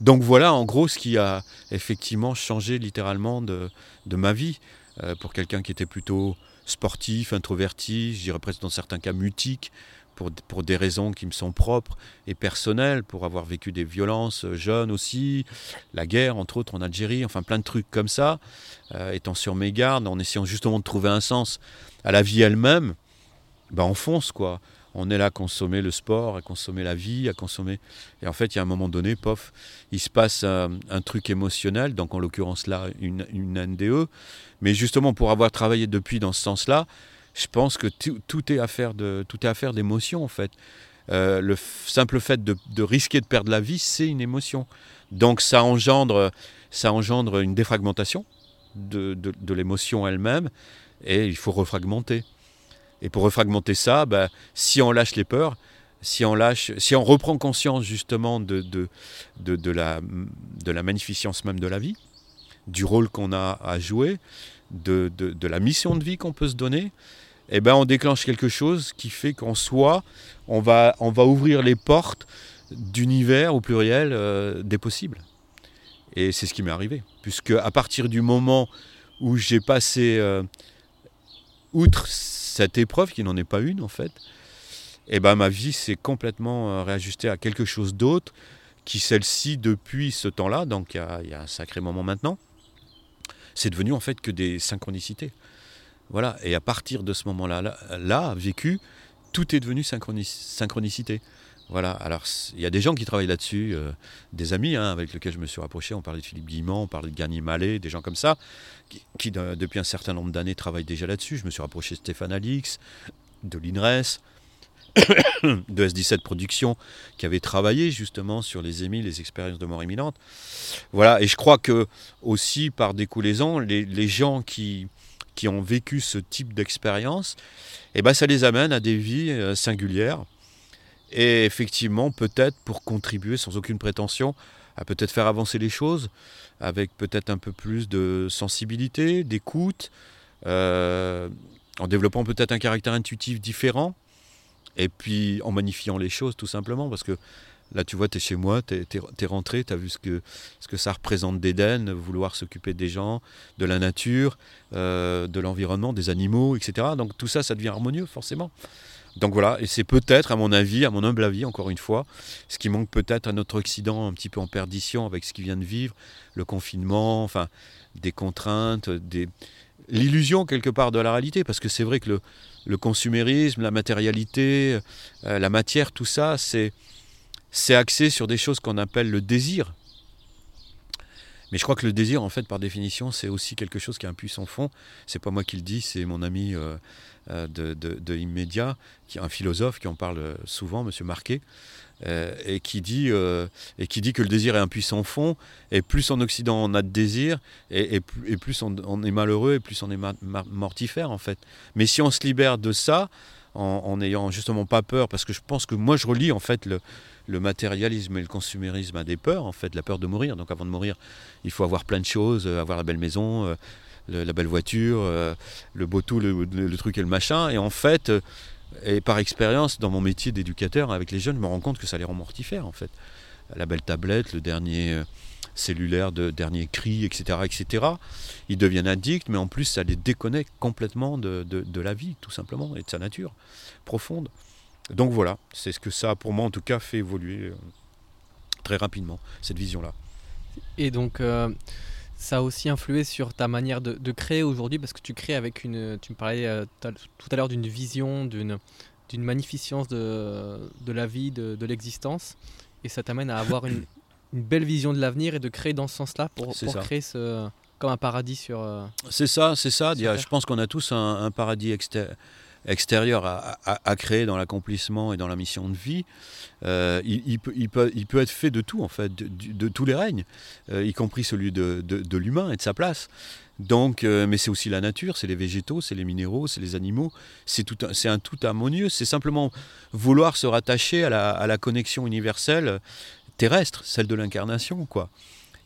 Donc voilà en gros ce qui a effectivement changé littéralement de, ma vie. Euh, pour quelqu'un qui était plutôt sportif, introverti, je dirais presque dans certains cas mutique, pour, des raisons qui me sont propres et personnelles, pour avoir vécu des violences euh, jeunes aussi, la guerre entre autres en Algérie, enfin plein de trucs comme ça, euh, étant sur mes gardes, en essayant justement de trouver un sens à la vie elle-même, ben on fonce quoi. On est là à consommer le sport, à consommer la vie, à consommer. Et en fait, il y a un moment donné, pof, il se passe un, truc émotionnel, donc en l'occurrence là, une, une NDE. Mais justement, pour avoir travaillé depuis dans ce sens-là, je pense que tout, est affaire de tout est affaire d'émotion en fait. Euh, le simple fait de, risquer de perdre la vie, c'est une émotion. Donc ça engendre, ça engendre une défragmentation de, l'émotion elle-même, et il faut refragmenter. Et pour refragmenter ça, bah, si on lâche les peurs, si on lâche, si on reprend conscience justement de, de, la, de la magnificence même de la vie, du rôle qu'on a à jouer, de, la mission de vie qu'on peut se donner, eh ben, on déclenche quelque chose qui fait qu'en soi, on va, on va ouvrir les portes d'univers au pluriel euh, des possibles. Et c'est ce qui m'est arrivé. Puisque à partir du moment où j'ai passé euh, outre cette épreuve, qui n'en est pas une en fait, eh ben, ma vie s'est complètement euh, réajustée à quelque chose d'autre, qui celle-ci, depuis ce temps-là, donc il y, a un sacré moment maintenant, c'est devenu en fait que des synchronicités. Voilà. Et à partir de ce moment-là, là, vécu, tout est devenu synchronicité. Voilà. Alors, il y a des gens qui travaillent là-dessus, euh, des amis hein, avec lesquels je me suis rapproché. On parlait de Philippe Guillemont, on parlait de Garnier Mallet, des gens comme ça, qui, depuis un certain nombre d'années travaillent déjà là-dessus. Je me suis rapproché de Stéphane Alix, de l'INRES, *coughs* de S17 Productions, qui avait travaillé justement sur les émis, les expériences de mort imminente. Voilà. Et je crois que aussi, par découlaison, les gens qui qui ont vécu ce type d'expérience, eh ben ça les amène à des vies euh, singulières. Et effectivement, peut-être pour contribuer sans aucune prétention à peut-être faire avancer les choses, avec peut-être un peu plus de sensibilité, d'écoute, euh, en développant peut-être un caractère intuitif différent, et puis en magnifiant les choses tout simplement, parce que Là, tu vois, tu es chez moi, tu es, rentré, tu as vu ce que, ce que ça représente d'Éden, vouloir s'occuper des gens, de la nature, euh, de l'environnement, des animaux, etc. Donc tout ça, ça devient harmonieux, forcément. Donc voilà, et c'est peut-être, à mon avis, à mon humble avis, encore une fois, ce qui manque peut-être à notre Occident un petit peu en perdition avec ce qu'il vient de vivre, le confinement, enfin, des contraintes, des... l'illusion quelque part de la réalité, parce que c'est vrai que le, consumérisme, la matérialité, euh, la matière, tout ça, c'est c'est axé sur des choses qu'on appelle le désir. Mais je crois que le désir, en fait, par définition, c'est aussi quelque chose qui a un puissant fond. C'est pas moi qui le dis, c'est mon ami euh, euh, de, de, qui est un philosophe qui en parle souvent, Monsieur Marquet, euh, et qui dit et qui dit que le désir est un puissant fond. Et plus en Occident on a de désir, et, plus on, est malheureux, et plus on est mortifère, en fait. Mais si on se libère de ça, en n'ayant justement pas peur, parce que je pense que moi je relis en fait le, le matérialisme et le consumérisme a des peurs, en fait, la peur de mourir. Donc avant de mourir, il faut avoir plein de choses, euh, avoir la belle maison, euh, la belle voiture, euh, le beau tout, le, truc et le machin. Et en fait, et par expérience, dans mon métier d'éducateur avec les jeunes, je me rends compte que ça les rend mortifères, en fait. La belle tablette, le dernier cellulaire de dernier cri, etc., etc. Ils deviennent addicts, mais en plus, ça les déconnecte complètement de, de la vie, tout simplement, et de sa nature profonde. Donc voilà, c'est ce que ça, pour moi en tout cas, fait évoluer très rapidement, cette vision-là. Et donc, ça a aussi influé sur ta manière de, créer aujourd'hui parce que tu crées avec une. Tu me parlais euh, tout à l'heure d'une vision, d'une, d'une magnificence de, de la vie, de, de l'existence. Et ça t'amène à avoir une, *coughs* une, belle vision de l'avenir et de créer dans ce sens-là pour, pour créer ce, comme un paradis sur. Euh, c'est ça, c'est ça. Je pense qu'on a tous un, un paradis extérieur extérieur à, créer dans l'accomplissement et dans la mission de vie, euh, il, peut, être fait de tout, en fait, de, tous les règnes, euh, y compris celui de, l'humain et de sa place. Donc, euh, mais c'est aussi la nature, c'est les végétaux, c'est les minéraux, c'est les animaux, c'est tout, un tout harmonieux. C'est simplement vouloir se rattacher à la, à la connexion universelle terrestre, celle de l'incarnation, quoi.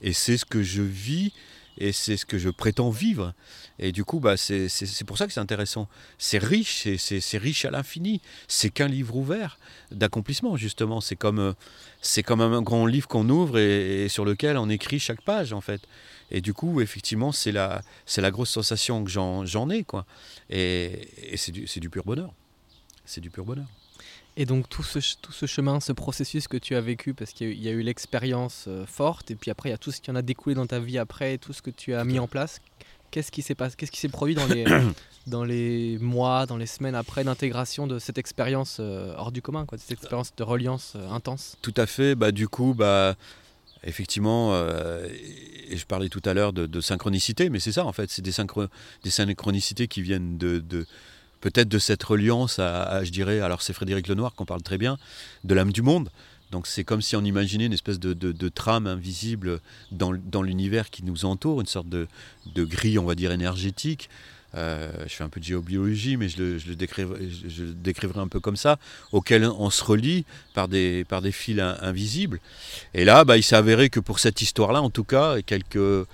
Et c'est ce que je vis et c'est ce que je prétends vivre. Et du coup, bah, c'est pour ça que c'est intéressant. C'est riche, c'est riche à l'infini. C'est qu'un livre ouvert d'accomplissement, justement. C'est comme, euh, comme un grand livre qu'on ouvre et, sur lequel on écrit chaque page, en fait. Et du coup, effectivement, c'est la, la grosse sensation que j'en ai, quoi. Et, et c'est du, du pur bonheur. C'est du pur bonheur. Et donc tout ce, tout ce chemin, ce processus que tu as vécu, parce qu'il y, a eu l'expérience euh, forte, et puis après il y a tout ce qui en a découlé dans ta vie après, tout ce que tu as mis en place. Qu'est-ce qui s'est passé Qu'est-ce qui s'est produit dans les, *coughs* dans les mois, dans les semaines après d'intégration de cette expérience euh, hors du commun, quoi, cette expérience de reliance euh, intense? Tout à fait. Bah, du coup, bah, effectivement, et je parlais tout à l'heure de, synchronicité, mais c'est ça en fait, c'est des, des synchronicités qui viennent de, de peut-être de cette reliance à, je dirais, alors c'est Frédéric Lenoir qu'on parle très bien, de l'âme du monde. Donc c'est comme si on imaginait une espèce de, trame invisible dans, l'univers qui nous entoure, une sorte de, grille, on va dire, énergétique. Euh, je fais un peu de géobiologie, mais je le, décriverai, un peu comme ça, auquel on se relie par des, par des fils invisibles. Et là, bah, il s'est avéré que pour cette histoire-là, en tout cas, quelques,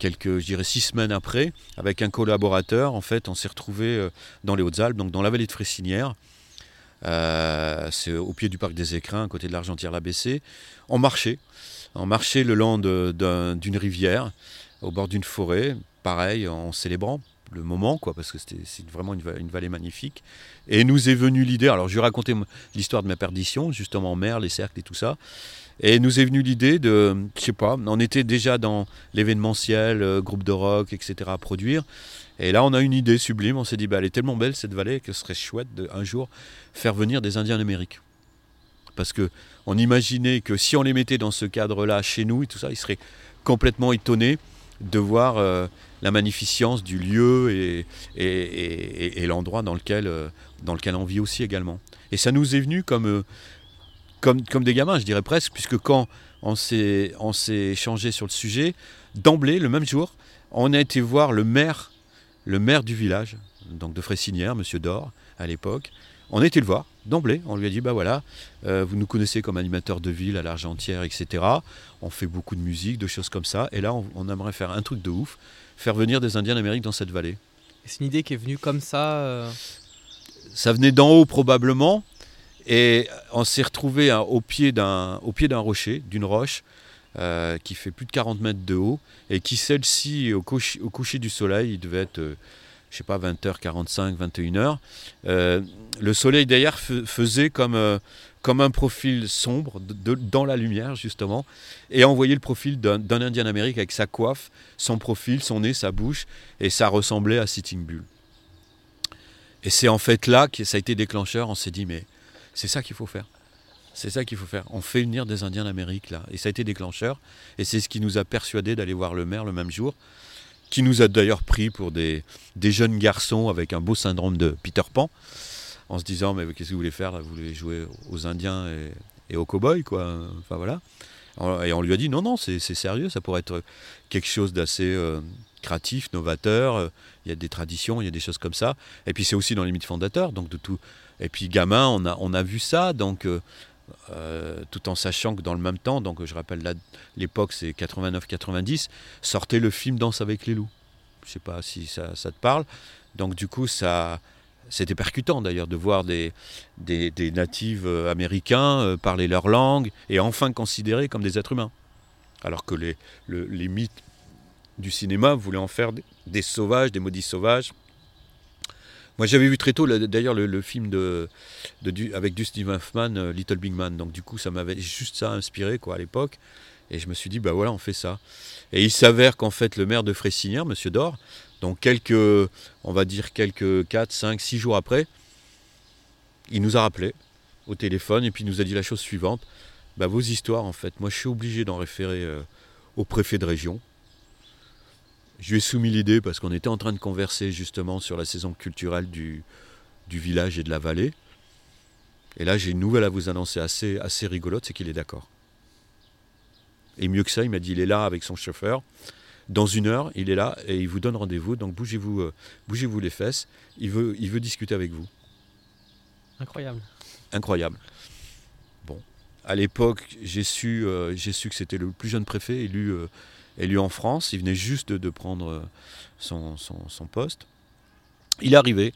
quelques, je dirais, six semaines après, avec un collaborateur, en fait, on s'est retrouvé euh, dans les Hautes-Alpes, donc dans la vallée de Fressinière. Euh, c'est au pied du parc des Écrins, à côté de l'Argentière-la-Bessée. On marchait, on marchait le long d'une rivière, au bord d'une forêt, pareil, en célébrant le moment, quoi, parce que c'est vraiment une, une, vallée magnifique. Et nous est venue l'idée, alors je vais raconter l'histoire de ma perdition, justement en mer, les cercles et tout ça. Et nous est venue l'idée de, je sais pas, on était déjà dans l'événementiel, euh, groupe de rock, etc. à produire. Et là, on a une idée sublime. On s'est dit, bah, elle est tellement belle cette vallée que ce serait chouette de un jour faire venir des Indiens d'Amérique. Parce que on imaginait que si on les mettait dans ce cadre-là chez nous et tout ça, ils seraient complètement étonnés de voir euh, la magnificence du lieu et, l'endroit dans lequel, euh, dans lequel on vit aussi également. Et ça nous est venu comme, comme, comme des gamins, je dirais presque, puisque quand on s'est, échangé sur le sujet, d'emblée, le même jour, on a été voir le maire, le maire du village, donc de Fressinière, Monsieur Dor, à l'époque. On a été le voir, d'emblée. On lui a dit, bah voilà, euh, vous nous connaissez comme animateur de ville à l'Argentière, etc. On fait beaucoup de musique, de choses comme ça. Et là, on, aimerait faire un truc de ouf, faire venir des Indiens d'Amérique dans cette vallée. C'est une idée qui est venue comme ça euh Ça venait d'en haut probablement. Et on s'est retrouvé au pied d'un rocher, d'une roche, euh, qui fait plus de 40 mètres de haut, et qui celle-ci, au, coucher du soleil, il devait être, euh, je sais pas, 20h45, 21h. Euh, le soleil d'ailleurs faisait comme, comme un profil sombre dans la lumière, justement, et envoyait le profil d'un Indien d'Amérique avec sa coiffe, son profil, son nez, sa bouche, et ça ressemblait à Sitting Bull. Et c'est en fait là que ça a été déclencheur, on s'est dit, mais c'est ça qu'il faut faire. C'est ça qu'il faut faire. On fait unir des Indiens d'Amérique là. Et ça a été déclencheur. Et c'est ce qui nous a persuadé d'aller voir le maire le même jour, qui nous a d'ailleurs pris pour des, des, jeunes garçons avec un beau syndrome de Peter Pan, en se disant mais qu'est-ce que vous voulez faire Vous voulez jouer aux Indiens et, aux cow-boys quoi? Enfin voilà. Et on lui a dit non non c'est sérieux, ça pourrait être quelque chose d'assez euh, créatif, novateur. Il y a des traditions, il y a des choses comme ça. Et puis c'est aussi dans les mythes fondateurs, donc de tout et puis gamin, on a, on a vu ça, donc euh, euh, tout en sachant que dans le même temps, donc je rappelle l'époque c'est 89-90, sortait le film Danse avec les loups. Je sais pas si ça, ça te parle. Donc du coup ça c'était percutant d'ailleurs de voir des, des, des natifs euh, américains parler leur langue et enfin considérés comme des êtres humains. Alors que les, les mythes du cinéma voulaient en faire des, sauvages, des maudits sauvages. Moi j'avais vu très tôt d'ailleurs le, film de, avec Dustin Hoffman, euh, Little Big Man. Donc du coup ça m'avait juste ça inspiré quoi à l'époque. Et je me suis dit, bah voilà, on fait ça. Et il s'avère qu'en fait, le maire de Fressinière, Monsieur Dor, donc quelques, on va dire quelques 4, 5, 6 jours après, il nous a rappelé au téléphone et puis il nous a dit la chose suivante. Bah, vos histoires, en fait, moi je suis obligé d'en référer euh, au préfet de région. Je lui ai soumis l'idée parce qu'on était en train de converser justement sur la saison culturelle du, du village et de la vallée. Et là, j'ai une nouvelle à vous annoncer assez, assez rigolote, c'est qu'il est d'accord. Et mieux que ça, il m'a dit il est là avec son chauffeur. Dans une heure, il est là et il vous donne rendez-vous. Donc bougez-vous, euh, bougez-vous les fesses. Il veut, il veut discuter avec vous. Incroyable. Incroyable. Bon, à l'époque, j'ai su, euh, j'ai su que c'était le plus jeune préfet élu, euh, élu en France. Il venait juste de, prendre son, son, poste. Il est arrivé.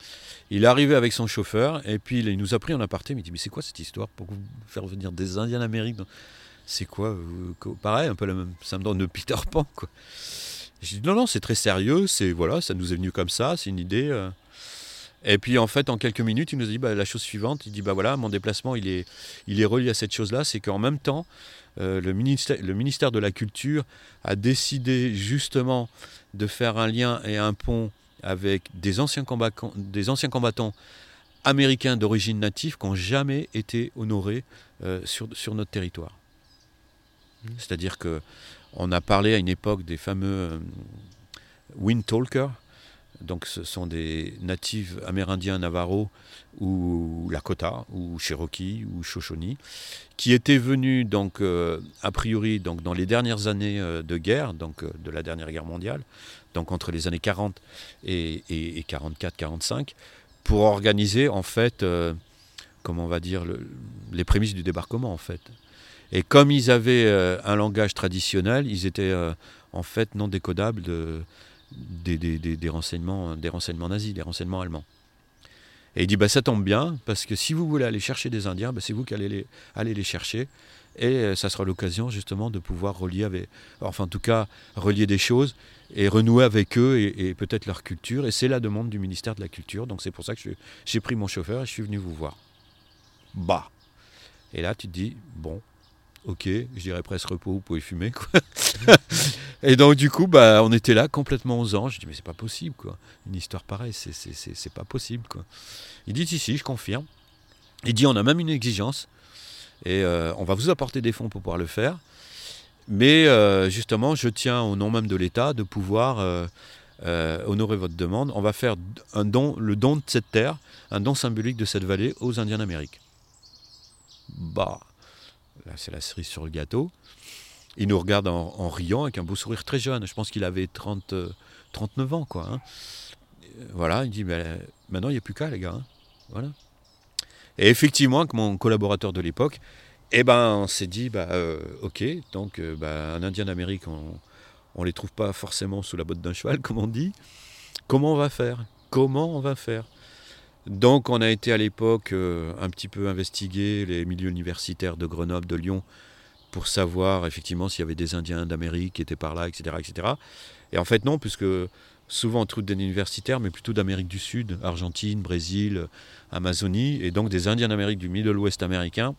Il est arrivé avec son chauffeur et puis il nous a pris en aparté. Il m'a dit Mais c'est quoi cette histoire pour vous faire venir des Indiens d'Amérique c'est quoi euh, Pareil, un peu le même syndrome de Peter Pan. Quoi. J'ai dit non, non, c'est très sérieux, c'est voilà, ça nous est venu comme ça, c'est une idée. Euh. Et puis en fait, en quelques minutes, il nous a dit bah, la chose suivante. Il dit bah voilà, mon déplacement, il est, il est relié à cette chose-là, c'est qu'en même temps, euh, le, ministère, le ministère de la Culture a décidé justement de faire un lien et un pont avec des anciens combattants, des anciens combattants américains d'origine native qui n'ont jamais été honorés sur, sur notre territoire. Mhm. C'est-à-dire que on a parlé à une époque des fameux euh, Wind Talkers. Donc ce sont des natifs amérindiens Navarro ou Lakota ou Cherokee ou Shoshone qui étaient venus donc euh, a priori donc dans les dernières années euh, de guerre donc de la dernière guerre mondiale donc entre les années 40 et, et, 44 45 pour organiser en fait comment on va dire les prémices du débarquement en fait. Et comme ils avaient euh, un langage traditionnel, ils étaient euh, en fait non décodables de, des, renseignements, des renseignements nazis, des renseignements allemands. Et il dit bah, ça tombe bien, parce que si vous voulez aller chercher des Indiens, bah, c'est vous qui allez les, les chercher. Et euh, ça sera l'occasion justement de pouvoir relier enfin en tout cas, relier des choses et renouer avec eux et, et peut-être leur culture. Et c'est la demande du ministère de la Culture. Donc c'est pour ça que j'ai pris mon chauffeur et je suis venu vous voir. Bah. Et là, tu te dis, bon, ok, je dirais presque repos, vous pouvez fumer. Quoi. *laughs* et donc du coup, bah, on était là complètement aux anges. Je dis mais c'est pas possible quoi. Une histoire pareille, c'est pas possible quoi. Il dit si si, je confirme. Il dit on a même une exigence et euh, on va vous apporter des fonds pour pouvoir le faire. Mais euh, justement, je tiens au nom même de l'État de pouvoir euh, honorer votre demande. On va faire un don, le don de cette terre, un don symbolique de cette vallée aux Indiens d'Amérique. Bah, c'est la cerise sur le gâteau. Il nous regarde en, riant avec un beau sourire très jeune. Je pense qu'il avait 30, 39 euh, ans, quoi. Hein. Voilà, il dit, mais maintenant, il n'y a plus qu'à, les gars. Hein. Voilà. Et effectivement, avec mon collaborateur de l'époque, eh ben, on s'est dit, bah, euh, ok, donc euh, bah, un Indien d'Amérique, on ne les trouve pas forcément sous la botte d'un cheval, *laughs* comme on dit. Comment on va faire? Comment on va faire? Donc on a été à l'époque euh, un petit peu investiguer les milieux universitaires de Grenoble, de Lyon, pour savoir effectivement s'il y avait des Indiens d'Amérique qui étaient par là, etc., etc. Et en fait non, puisque souvent on trouve des universitaires, mais plutôt d'Amérique du Sud, Argentine, Brésil, Amazonie, et donc des Indiens d'Amérique du Middle West américain.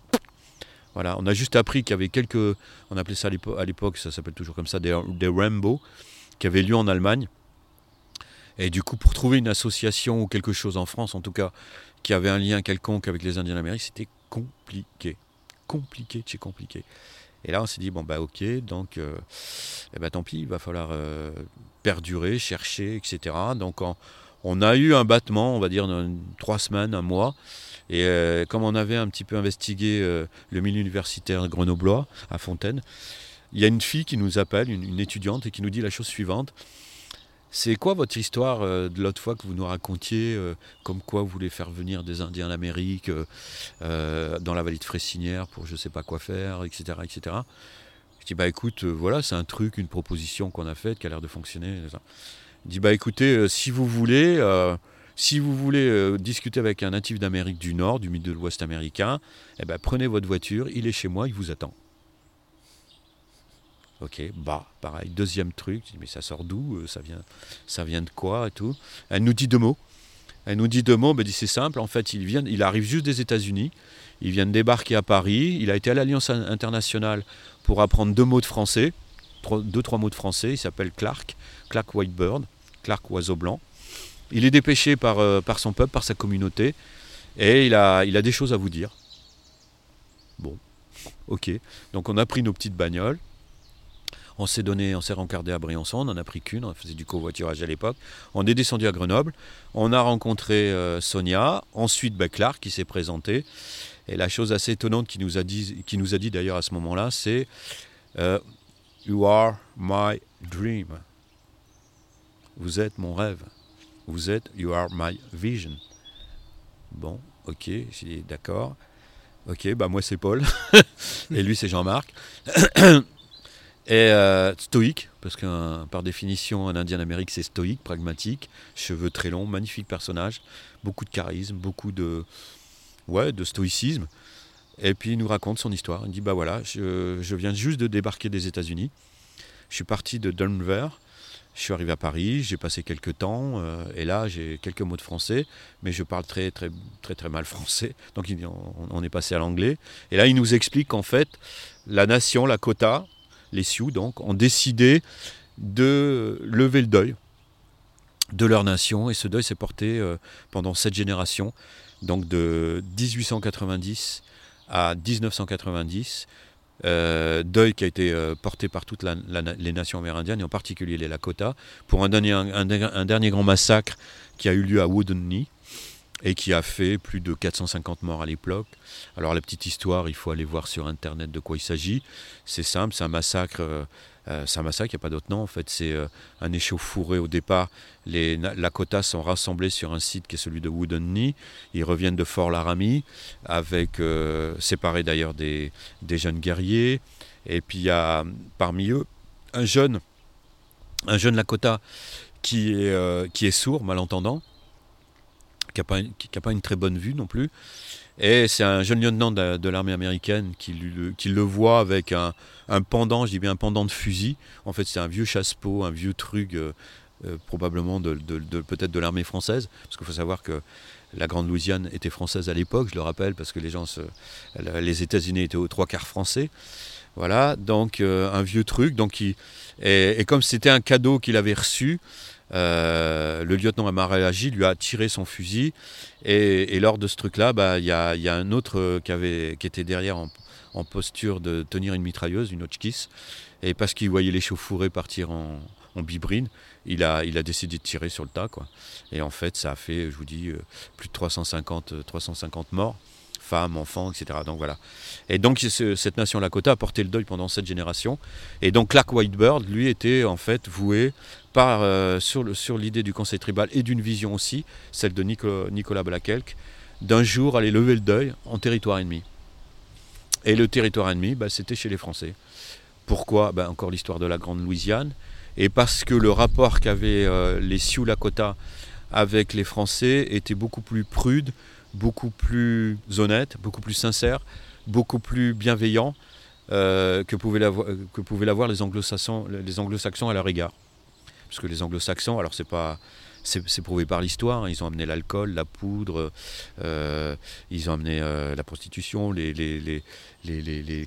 Voilà, on a juste appris qu'il y avait quelques, on appelait ça à l'époque, ça s'appelle toujours comme ça, des, des Rambo, qui avaient lieu en Allemagne. Et du coup, pour trouver une association ou quelque chose en France, en tout cas, qui avait un lien quelconque avec les Indiens d'Amérique, c'était compliqué. Compliqué, c'est compliqué. Et là, on s'est dit, bon, bah ok, donc, euh, eh ben, tant pis, il va falloir euh, perdurer, chercher, etc. Donc, on, a eu un battement, on va dire, trois semaines, un mois. Et euh, comme on avait un petit peu investigué le milieu universitaire grenoblois à Fontaine, il y a une fille qui nous appelle, une étudiante, et qui nous dit la chose suivante. C'est quoi votre histoire euh, de l'autre fois que vous nous racontiez, euh, comme quoi vous voulez faire venir des Indiens d'Amérique euh, dans la vallée de Fressinière pour je ne sais pas quoi faire, etc. etc. Je dis, bah écoute, voilà, c'est un truc, une proposition qu'on a faite qui a l'air de fonctionner. Il dit, bah écoutez, si vous voulez, si vous voulez discuter avec un natif d'Amérique du Nord, du de l'Ouest américain, eh ben, prenez votre voiture, il est chez moi, il vous attend. Ok, bah, pareil, deuxième truc, mais ça sort d'où euh, ça vient, ça vient de quoi et tout. Elle nous dit deux mots. Elle nous dit deux mots, ben, dit c'est simple, en fait, il, vient, il arrive juste des États-Unis, il vient de débarquer à Paris, il a été à l'Alliance internationale pour apprendre deux mots de français, deux, trois mots de français, il s'appelle Clark, Clark Whitebird, Clark Oiseau Blanc. Il est dépêché par, euh, par son peuple, par sa communauté, et il a, il a des choses à vous dire. Bon, ok. Donc on a pris nos petites bagnoles, on s'est donné, on s'est rencardé à Briançon, on n'en a pris qu'une, on faisait du covoiturage à l'époque. On est descendu à Grenoble, on a rencontré euh, Sonia, ensuite ben, Clark qui s'est présenté. Et la chose assez étonnante qui nous a dit, qui nous a dit d'ailleurs à ce moment-là, c'est euh, You are my dream. Vous êtes mon rêve. Vous êtes You are my vision. Bon, ok, j'ai d'accord. Ok, bah moi c'est Paul. *laughs* Et lui c'est Jean-Marc. *clears throat* Et euh, stoïque, parce que par définition, un Indien d'Amérique, c'est stoïque, pragmatique, cheveux très longs, magnifique personnage, beaucoup de charisme, beaucoup de, ouais, de stoïcisme. Et puis il nous raconte son histoire. Il dit Bah voilà, je, je viens juste de débarquer des États-Unis. Je suis parti de Denver. Je suis arrivé à Paris, j'ai passé quelques temps, euh, et là j'ai quelques mots de français, mais je parle très très très très mal français, donc on, on est passé à l'anglais. Et là il nous explique qu'en fait la nation, la quota, les Sioux donc, ont décidé de lever le deuil de leur nation. Et ce deuil s'est porté euh, pendant sept générations, donc de 1890 à 1990. Euh, deuil qui a été euh, porté par toutes les nations amérindiennes, et en particulier les Lakota, pour un dernier, un dernier grand massacre qui a eu lieu à Knee, et qui a fait plus de 450 morts à l'époque. Alors la petite histoire, il faut aller voir sur internet de quoi il s'agit. C'est simple, c'est un massacre. Euh, euh, c'est un massacre, il n'y a pas d'autre nom en fait. C'est euh, un échauffouré au départ. Les Lakota sont rassemblés sur un site qui est celui de Wooden Knee. Ils reviennent de Fort Laramie, avec séparés d'ailleurs des, jeunes guerriers. Et puis il y a parmi eux un jeune, un jeune Lakota qui est sourd, malentendant qui n'a pas, une très bonne vue non plus. Et c'est un jeune lieutenant de, l'armée américaine qui, le voit avec un, pendant, je dis bien un pendant de fusil. En fait, c'est un vieux chasse-peau, un vieux truc, euh, euh, probablement de, peut-être de l'armée française. Parce qu'il faut savoir que la Grande Louisiane était française à l'époque, je le rappelle, parce que les États-Unis étaient aux trois quarts français. Voilà, donc euh, un vieux truc. Donc, et comme c'était un cadeau qu'il avait reçu, euh, le lieutenant a réagi, lui a tiré son fusil. Et, lors de ce truc-là, bah, il y, a, un autre qui, avait, était derrière en, posture de tenir une mitrailleuse, une Hotchkiss. Et parce qu'il voyait les chauffourés partir en, bibrine, il a, décidé de tirer sur le tas. Quoi. Et en fait, ça a fait, je vous dis, euh, plus de 350, 350 morts femmes, enfants, etc. Donc voilà. Et donc cette nation Lakota a porté le deuil pendant cette génération. Et donc Clark Whitebird, lui, était en fait voué par, euh, sur l'idée du conseil tribal et d'une vision aussi, celle de Nicolas, Blakelk, d'un jour aller lever le deuil en territoire ennemi. Et le territoire ennemi, bah, c'était chez les Français. Pourquoi? Bah, Encore l'histoire de la Grande Louisiane. Et parce que le rapport qu'avaient euh, les Sioux Lakota avec les Français était beaucoup plus prude, beaucoup plus honnête, beaucoup plus sincère, beaucoup plus bienveillant euh, que pouvaient l'avoir les anglo-saxons à leur égard. Parce que les anglo-saxons, alors c'est pas c'est prouvé par l'histoire. Hein. Ils ont amené l'alcool, la poudre, euh, ils ont amené euh, la prostitution, les,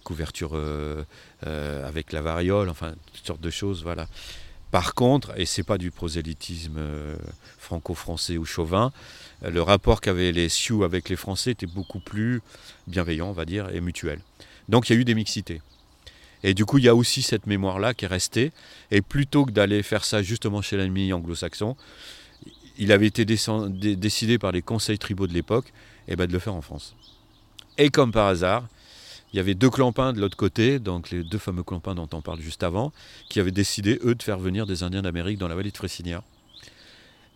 couvertures avec la variole, enfin toutes sortes de choses. Voilà. Par contre, et c'est pas du prosélytisme franco-français ou chauvin, le rapport qu'avaient les Sioux avec les Français était beaucoup plus bienveillant, on va dire, et mutuel. Donc il y a eu des mixités. Et du coup, il y a aussi cette mémoire-là qui est restée. Et plutôt que d'aller faire ça justement chez l'ennemi anglo-saxon, il avait été décidé par les conseils tribaux de l'époque eh ben, de le faire en France. Et comme par hasard, il y avait deux clampins de l'autre côté, donc les deux fameux clampins dont on parle juste avant, qui avaient décidé, eux, de faire venir des Indiens d'Amérique dans la vallée de Fressinière.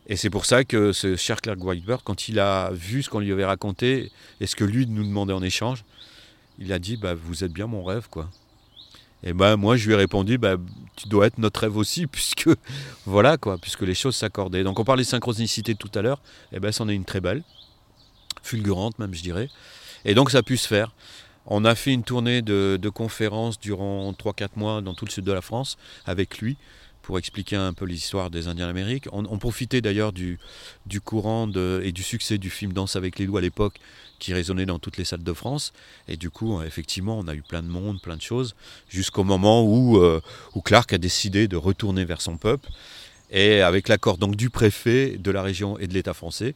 Et c'est pour ça que ce cher Clark Whitebird, quand il a vu ce qu'on lui avait raconté et ce que lui nous demandait en échange, il a dit bah, Vous êtes bien mon rêve, quoi. Et ben moi je lui ai répondu bah, tu dois être notre rêve aussi *laughs* puisque voilà quoi puisque les choses s'accordaient. Donc on parlait de synchronicité tout à l'heure, et ben c'en est une très belle, fulgurante même je dirais. Et donc ça a pu se faire. On a fait une tournée de, conférences durant 3-4 mois dans tout le sud de la France avec lui pour expliquer un peu l'histoire des Indiens d'Amérique. On, profitait d'ailleurs du, courant et du succès du film Danse avec les loups à l'époque qui résonnait dans toutes les salles de France. Et du coup, effectivement, on a eu plein de monde, plein de choses, jusqu'au moment où, euh, où Clark a décidé de retourner vers son peuple. Et avec l'accord donc du préfet de la région et de l'État français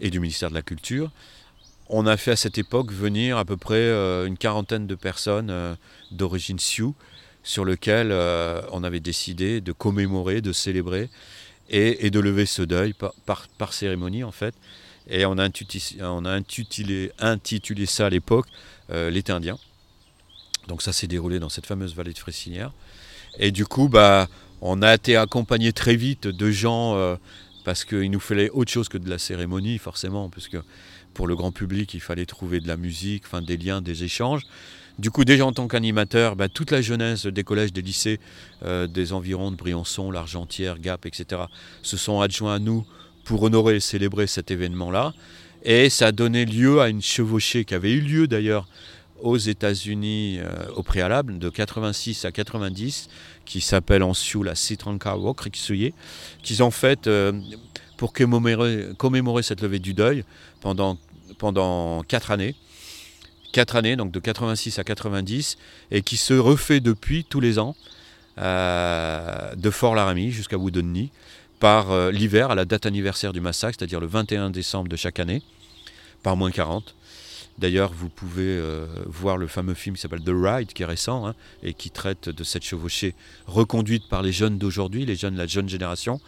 et du ministère de la Culture, on a fait à cette époque venir à peu près euh, une quarantaine de personnes euh, d'origine Sioux, sur lequel euh, on avait décidé de commémorer, de célébrer et, de lever ce deuil par, cérémonie en fait. Et on a intitulé, ça à l'époque l'été indien. Donc ça s'est déroulé dans cette fameuse vallée de Fressinière. Et du coup, bah, on a été accompagné très vite de gens parce qu'il nous fallait autre chose que de la cérémonie, forcément, parce que pour le grand public, il fallait trouver de la musique, des liens, des échanges. Du coup, déjà en tant qu'animateur, bah, toute la jeunesse des collèges, des lycées, euh, des environs de Briançon, l'Argentière, Gap, etc., se sont adjoints à nous pour honorer et célébrer cet événement-là. Et ça a donné lieu à une chevauchée qui avait eu lieu d'ailleurs aux États-Unis euh, au préalable, de 86 à 90, qui s'appelle en Sioux la Citranka Wokriksuye, qu'ils ont fait euh, pour commémorer, cette levée du deuil pendant, pendant 4 années. 4 années, donc de 86 à 90, et qui se refait depuis tous les ans, euh, de Fort Laramie jusqu'à Woodonny, par l'hiver, à la date anniversaire du massacre, c'est-à-dire le 21 décembre de chaque année, par moins 40. D'ailleurs, vous pouvez euh, voir le fameux film qui s'appelle The Ride, qui est récent, hein, et qui traite de cette chevauchée reconduite par les jeunes d'aujourd'hui, les jeunes la jeune génération.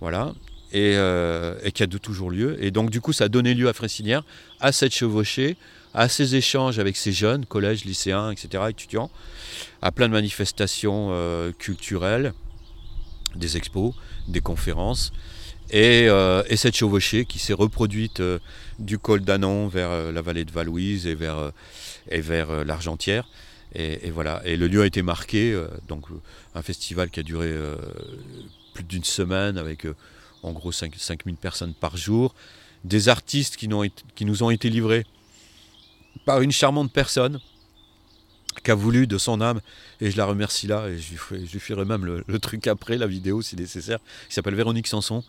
Voilà. Euh, et, qui a toujours lieu. Et donc, du coup, ça a donné lieu à Fressinière, à cette chevauchée, à ces échanges avec ces jeunes, collèges, lycéens, etc., étudiants, à plein de manifestations euh, culturelles, des expos, des conférences. Euh, et, cette chevauchée qui s'est reproduite euh, du col d'Anon vers euh, la vallée de Valouise et vers, et vers l'Argentière. Et, voilà. Et le lieu a été marqué, donc un festival qui a duré plus d'une semaine avec en gros 5000 personnes par jour. Des artistes qui, qui nous ont été livrés par une charmante personne qui a voulu de son âme, et je la remercie là, et je lui ferai, même le, truc après, la vidéo si nécessaire, qui s'appelle Véronique Sanson,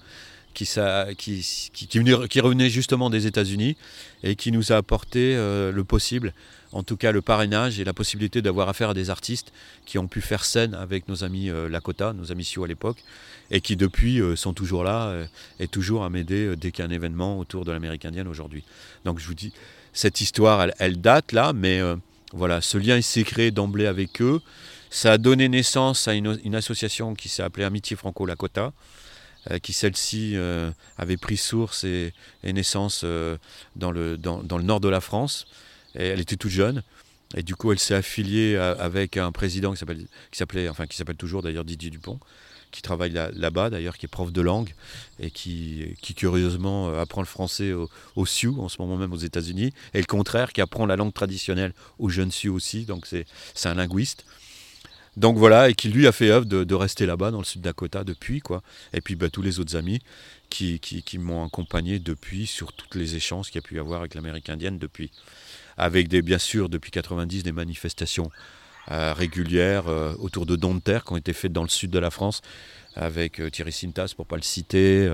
qui, qui, qui, revenait justement des États-Unis et qui nous a apporté euh, le possible, en tout cas le parrainage et la possibilité d'avoir affaire à des artistes qui ont pu faire scène avec nos amis euh, Lakota, nos amis Sioux à l'époque, et qui depuis euh, sont toujours là et toujours à m'aider dès qu'il y a un événement autour de l'Amérique indienne aujourd'hui. Donc je vous dis, cette histoire, elle, date là, mais voilà, ce lien s'est créé d'emblée avec eux. Ça a donné naissance à une, association qui s'est appelée Amitié Franco-Lakota. Euh, qui celle-ci euh, avait pris source et, naissance euh, dans, le, dans, le nord de la France. Elle était toute jeune. Et du coup, elle s'est affiliée avec un président qui s'appelait, enfin qui s'appelle toujours d'ailleurs Didier Dupont, qui travaille là-bas d'ailleurs, qui est prof de langue et qui, qui curieusement apprend le français aux, Sioux en ce moment même aux États-Unis, et le contraire, qui apprend la langue traditionnelle aux jeunes Sioux aussi. Donc c'est un linguiste. Donc voilà, et qui lui a fait œuvre de, rester là-bas dans le sud Dakota depuis, quoi. Et puis bah, tous les autres amis qui, qui, m'ont accompagné depuis sur toutes les échanges qu'il y a pu y avoir avec l'Amérique indienne depuis. Avec des, bien sûr, depuis 90, des manifestations euh, régulières euh, autour de dons de terre qui ont été faites dans le sud de la France avec euh, Thierry Sintas pour pas le citer.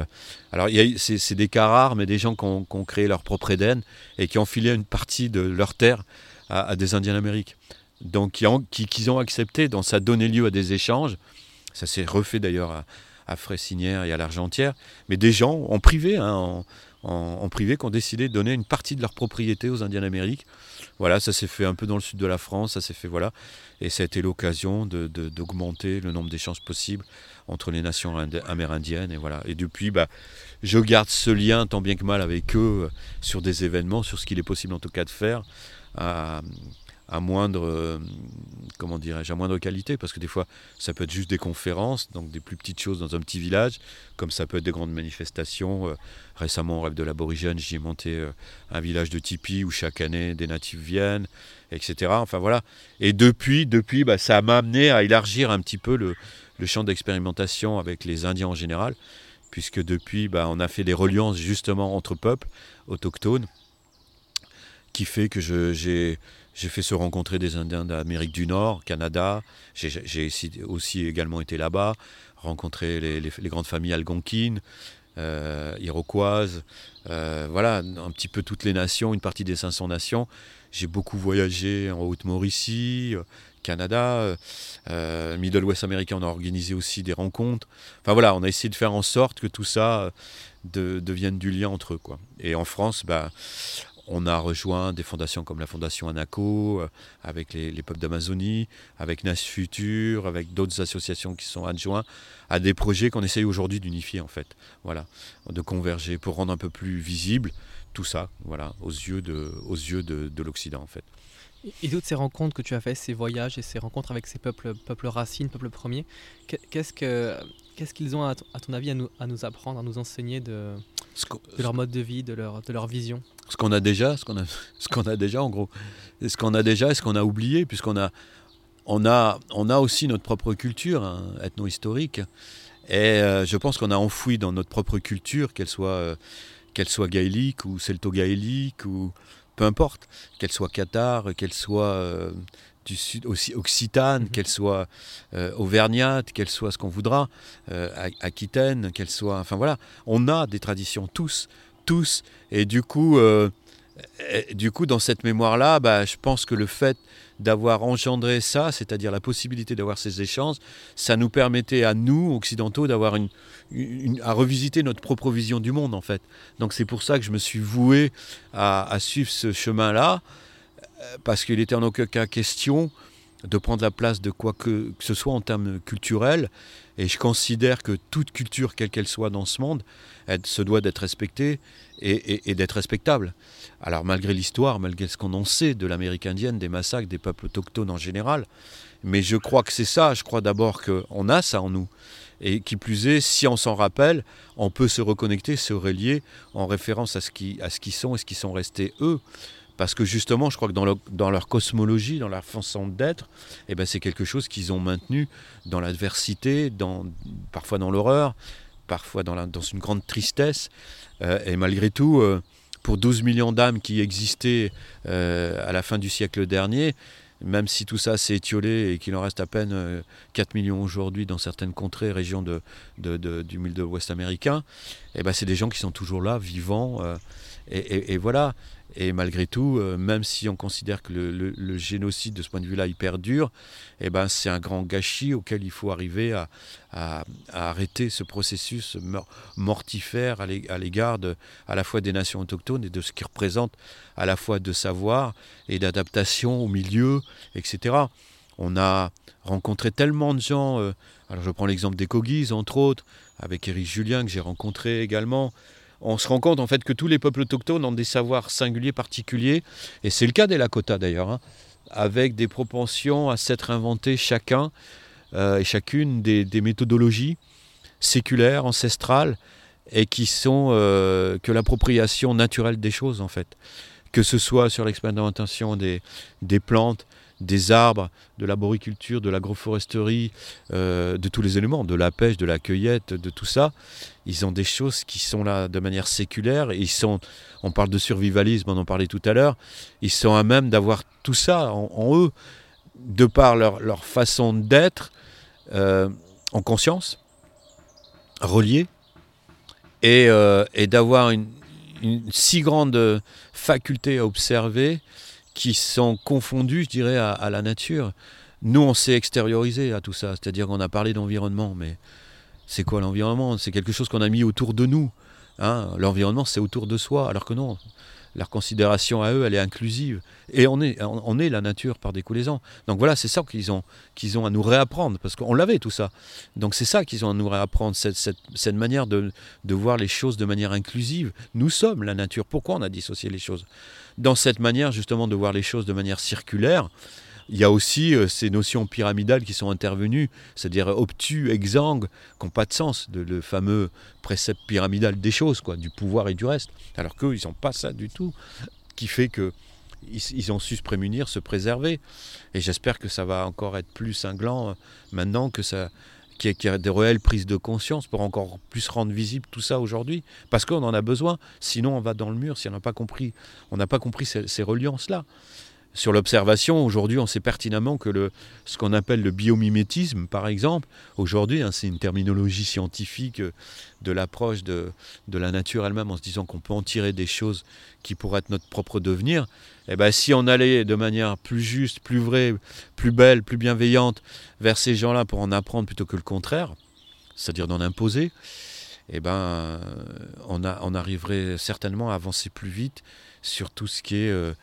Alors c'est des cas rares, mais des gens qui ont, créé leur propre Éden et qui ont filé une partie de leur terre à, des Indiens d'Amérique donc qui, ont accepté, donc ça a donné lieu à des échanges. Ça s'est refait d'ailleurs à, à Fressinière et à l'Argentière, mais des gens en privé, hein, en, privé, qui ont décidé de donner une partie de leur propriété aux Indiens d'Amérique. Voilà, ça s'est fait un peu dans le sud de la France, ça s'est fait voilà, et ça a été l'occasion d'augmenter le nombre d'échanges possibles entre les nations amérindiennes et voilà. Et depuis, bah, je garde ce lien tant bien que mal avec eux sur des événements, sur ce qu'il est possible en tout cas de faire à moindre, euh, comment dirais-je, à moindre qualité, parce que des fois, ça peut être juste des conférences, donc des plus petites choses dans un petit village, comme ça peut être des grandes manifestations. Euh, récemment, au rêve de l'aborigène, j'y ai monté euh, un village de tipi où chaque année des natifs viennent, etc. Enfin voilà. Et depuis, depuis, bah, ça m'a amené à élargir un petit peu le, champ d'expérimentation avec les Indiens en général, puisque depuis, bah, on a fait des reliances justement entre peuples autochtones qui fait que j'ai j'ai fait se rencontrer des Indiens d'Amérique du Nord, Canada. J'ai aussi également été là-bas, rencontré les, grandes familles algonquines, euh, iroquoises, euh, voilà, un petit peu toutes les nations, une partie des 500 nations. J'ai beaucoup voyagé en Haute-Mauricie, Canada, euh, Middle West américain, on a organisé aussi des rencontres. Enfin voilà, on a essayé de faire en sorte que tout ça devienne du lien entre eux. Et en France, bah, on a rejoint des fondations comme la Fondation Anaco, euh, avec les, peuples d'Amazonie, avec NAS Futur, avec d'autres associations qui sont adjoints à des projets qu'on essaye aujourd'hui d'unifier en fait. Voilà, de converger pour rendre un peu plus visible tout ça, voilà, aux yeux de, aux yeux de, l'Occident en fait. Et toutes ces rencontres que tu as faites, ces voyages et ces rencontres avec ces peuples, peuples racines, peuples premiers, qu'est-ce que qu'est-ce qu'ils ont à, ton avis à nous, à nous apprendre, à nous enseigner de, de leur mode de vie, de leur, de leur vision? Ce qu'on a déjà, ce qu'on a, *laughs* ce qu'on a déjà en gros. Ce qu'on a déjà et ce qu'on a oublié, puisqu'on a, on a, on a aussi notre propre culture hein, ethno-historique. Et euh, je pense qu'on a enfoui dans notre propre culture, qu'elle soit, euh, qu'elle soit gaélique ou celto-gaélique, ou peu importe, qu'elle soit cathare, qu'elle soit euh, du sud, aussi occitane, mhm. qu'elle soit auvergnate, qu'elle soit ce qu'on voudra, aquitaine, qu'elle soit. Enfin voilà, on a des traditions tous Et du coup, euh, du coup dans cette mémoire-là, bah, je pense que le fait d'avoir engendré ça, c'est-à-dire la possibilité d'avoir ces échanges, ça nous permettait à nous, occidentaux, d'avoir une, à revisiter notre propre vision du monde, en fait. Donc c'est pour ça que je me suis voué à, suivre ce chemin-là, euh, parce qu'il était en aucun cas question de prendre la place de quoi que, ce soit en termes culturels. Et je considère que toute culture, quelle qu'elle soit dans ce monde, elle se doit d'être respectée et, d'être respectable. Alors malgré l'histoire, malgré ce qu'on en sait de l'Amérique indienne, des massacres, des peuples autochtones en général, mais je crois que c'est ça, je crois d'abord qu'on a ça en nous. Et qui plus est, si on s'en rappelle, on peut se reconnecter, se relier en référence à ce qui, à ce qui sont et ce qui sont restés eux. Parce que justement, je crois que dans, leur cosmologie, dans leur façon d'être, eh ben c'est quelque chose qu'ils ont maintenu dans l'adversité, dans, parfois dans l'horreur, parfois dans, une grande tristesse. Euh, et malgré tout, euh, pour 12 millions d'âmes qui existaient euh, à la fin du siècle dernier, même si tout ça s'est étiolé et qu'il en reste à peine 4 millions aujourd'hui dans certaines contrées, régions de, du Middle West américain, et eh ben c'est des gens qui sont toujours là, vivants. et, voilà. Et malgré tout, euh, même si on considère que le, génocide de ce point de vue-là, il perdure, eh ben, c'est un grand gâchis auquel il faut arriver à, arrêter ce processus mortifère à l'égard à la fois des nations autochtones et de ce qui représente à la fois de savoir et d'adaptation au milieu, etc. On a rencontré tellement de gens, euh, alors je prends l'exemple des Kogis, entre autres, avec Éric Julien que j'ai rencontré également, on se rend compte en fait que tous les peuples autochtones ont des savoirs singuliers, particuliers, et c'est le cas des Lakota d'ailleurs, hein, avec des propensions à s'être inventés chacun euh, et chacune des, méthodologies séculaires, ancestrales, et qui sont euh, que l'appropriation naturelle des choses en fait. Que ce soit sur l'expérimentation des, des plantes, des arbres, de l'arboriculture, de l'agroforesterie, euh, de tous les éléments, de la pêche, de la cueillette, de tout ça. Ils ont des choses qui sont là de manière séculaire. ils sont, on parle de survivalisme, on en parlait tout à l'heure. Ils sont à même d'avoir tout ça en, eux, de par leur, façon d'être, euh, en conscience, reliée, euh, et, d'avoir une, si grande faculté à observer qui sont confondus, je dirais, à, la nature. Nous, on s'est extériorisé à tout ça, c'est-à-dire qu'on a parlé d'environnement, mais c'est quoi l'environnement? C'est quelque chose qu'on a mis autour de nous. Hein. L'environnement, c'est autour de soi, alors que non, leur considération à eux, elle est inclusive. Et on est, on est la nature par découlaison. Donc voilà, c'est ça qu'ils ont, ont à nous réapprendre, parce qu'on l'avait tout ça. Donc c'est ça qu'ils ont à nous réapprendre, cette, cette, cette manière de, de, voir les choses de manière inclusive. Nous sommes la nature. Pourquoi on a dissocié les choses? Dans cette manière justement de voir les choses de manière circulaire, il y a aussi euh, ces notions pyramidales qui sont intervenues, c'est-à-dire obtus, exsangues, qui n'ont pas de sens, de, le fameux précepte pyramidal des choses, quoi, du pouvoir et du reste. Alors qu'eux, ils n'ont pas ça du tout, qui fait que ils, ont su se prémunir, se préserver. Et j'espère que ça va encore être plus cinglant euh, maintenant que ça, qu'il y, a des réelles prises de conscience pour encore plus rendre visible tout ça aujourd'hui, parce qu'on en a besoin. Sinon, on va dans le mur si on n'a pas compris, on n'a pas compris ces, ces reliances là. Sur l'observation, aujourd'hui, on sait pertinemment que le, ce qu'on appelle le biomimétisme, par exemple, aujourd'hui, hein, c'est une terminologie scientifique de l'approche de, de, la nature elle-même, en se disant qu'on peut en tirer des choses qui pourraient être notre propre devenir. Et eh ben, si on allait de manière plus juste, plus vraie, plus belle, plus bienveillante vers ces gens-là pour en apprendre plutôt que le contraire, c'est-à-dire d'en imposer, eh ben, on, a, on, arriverait certainement à avancer plus vite sur tout ce qui est euh,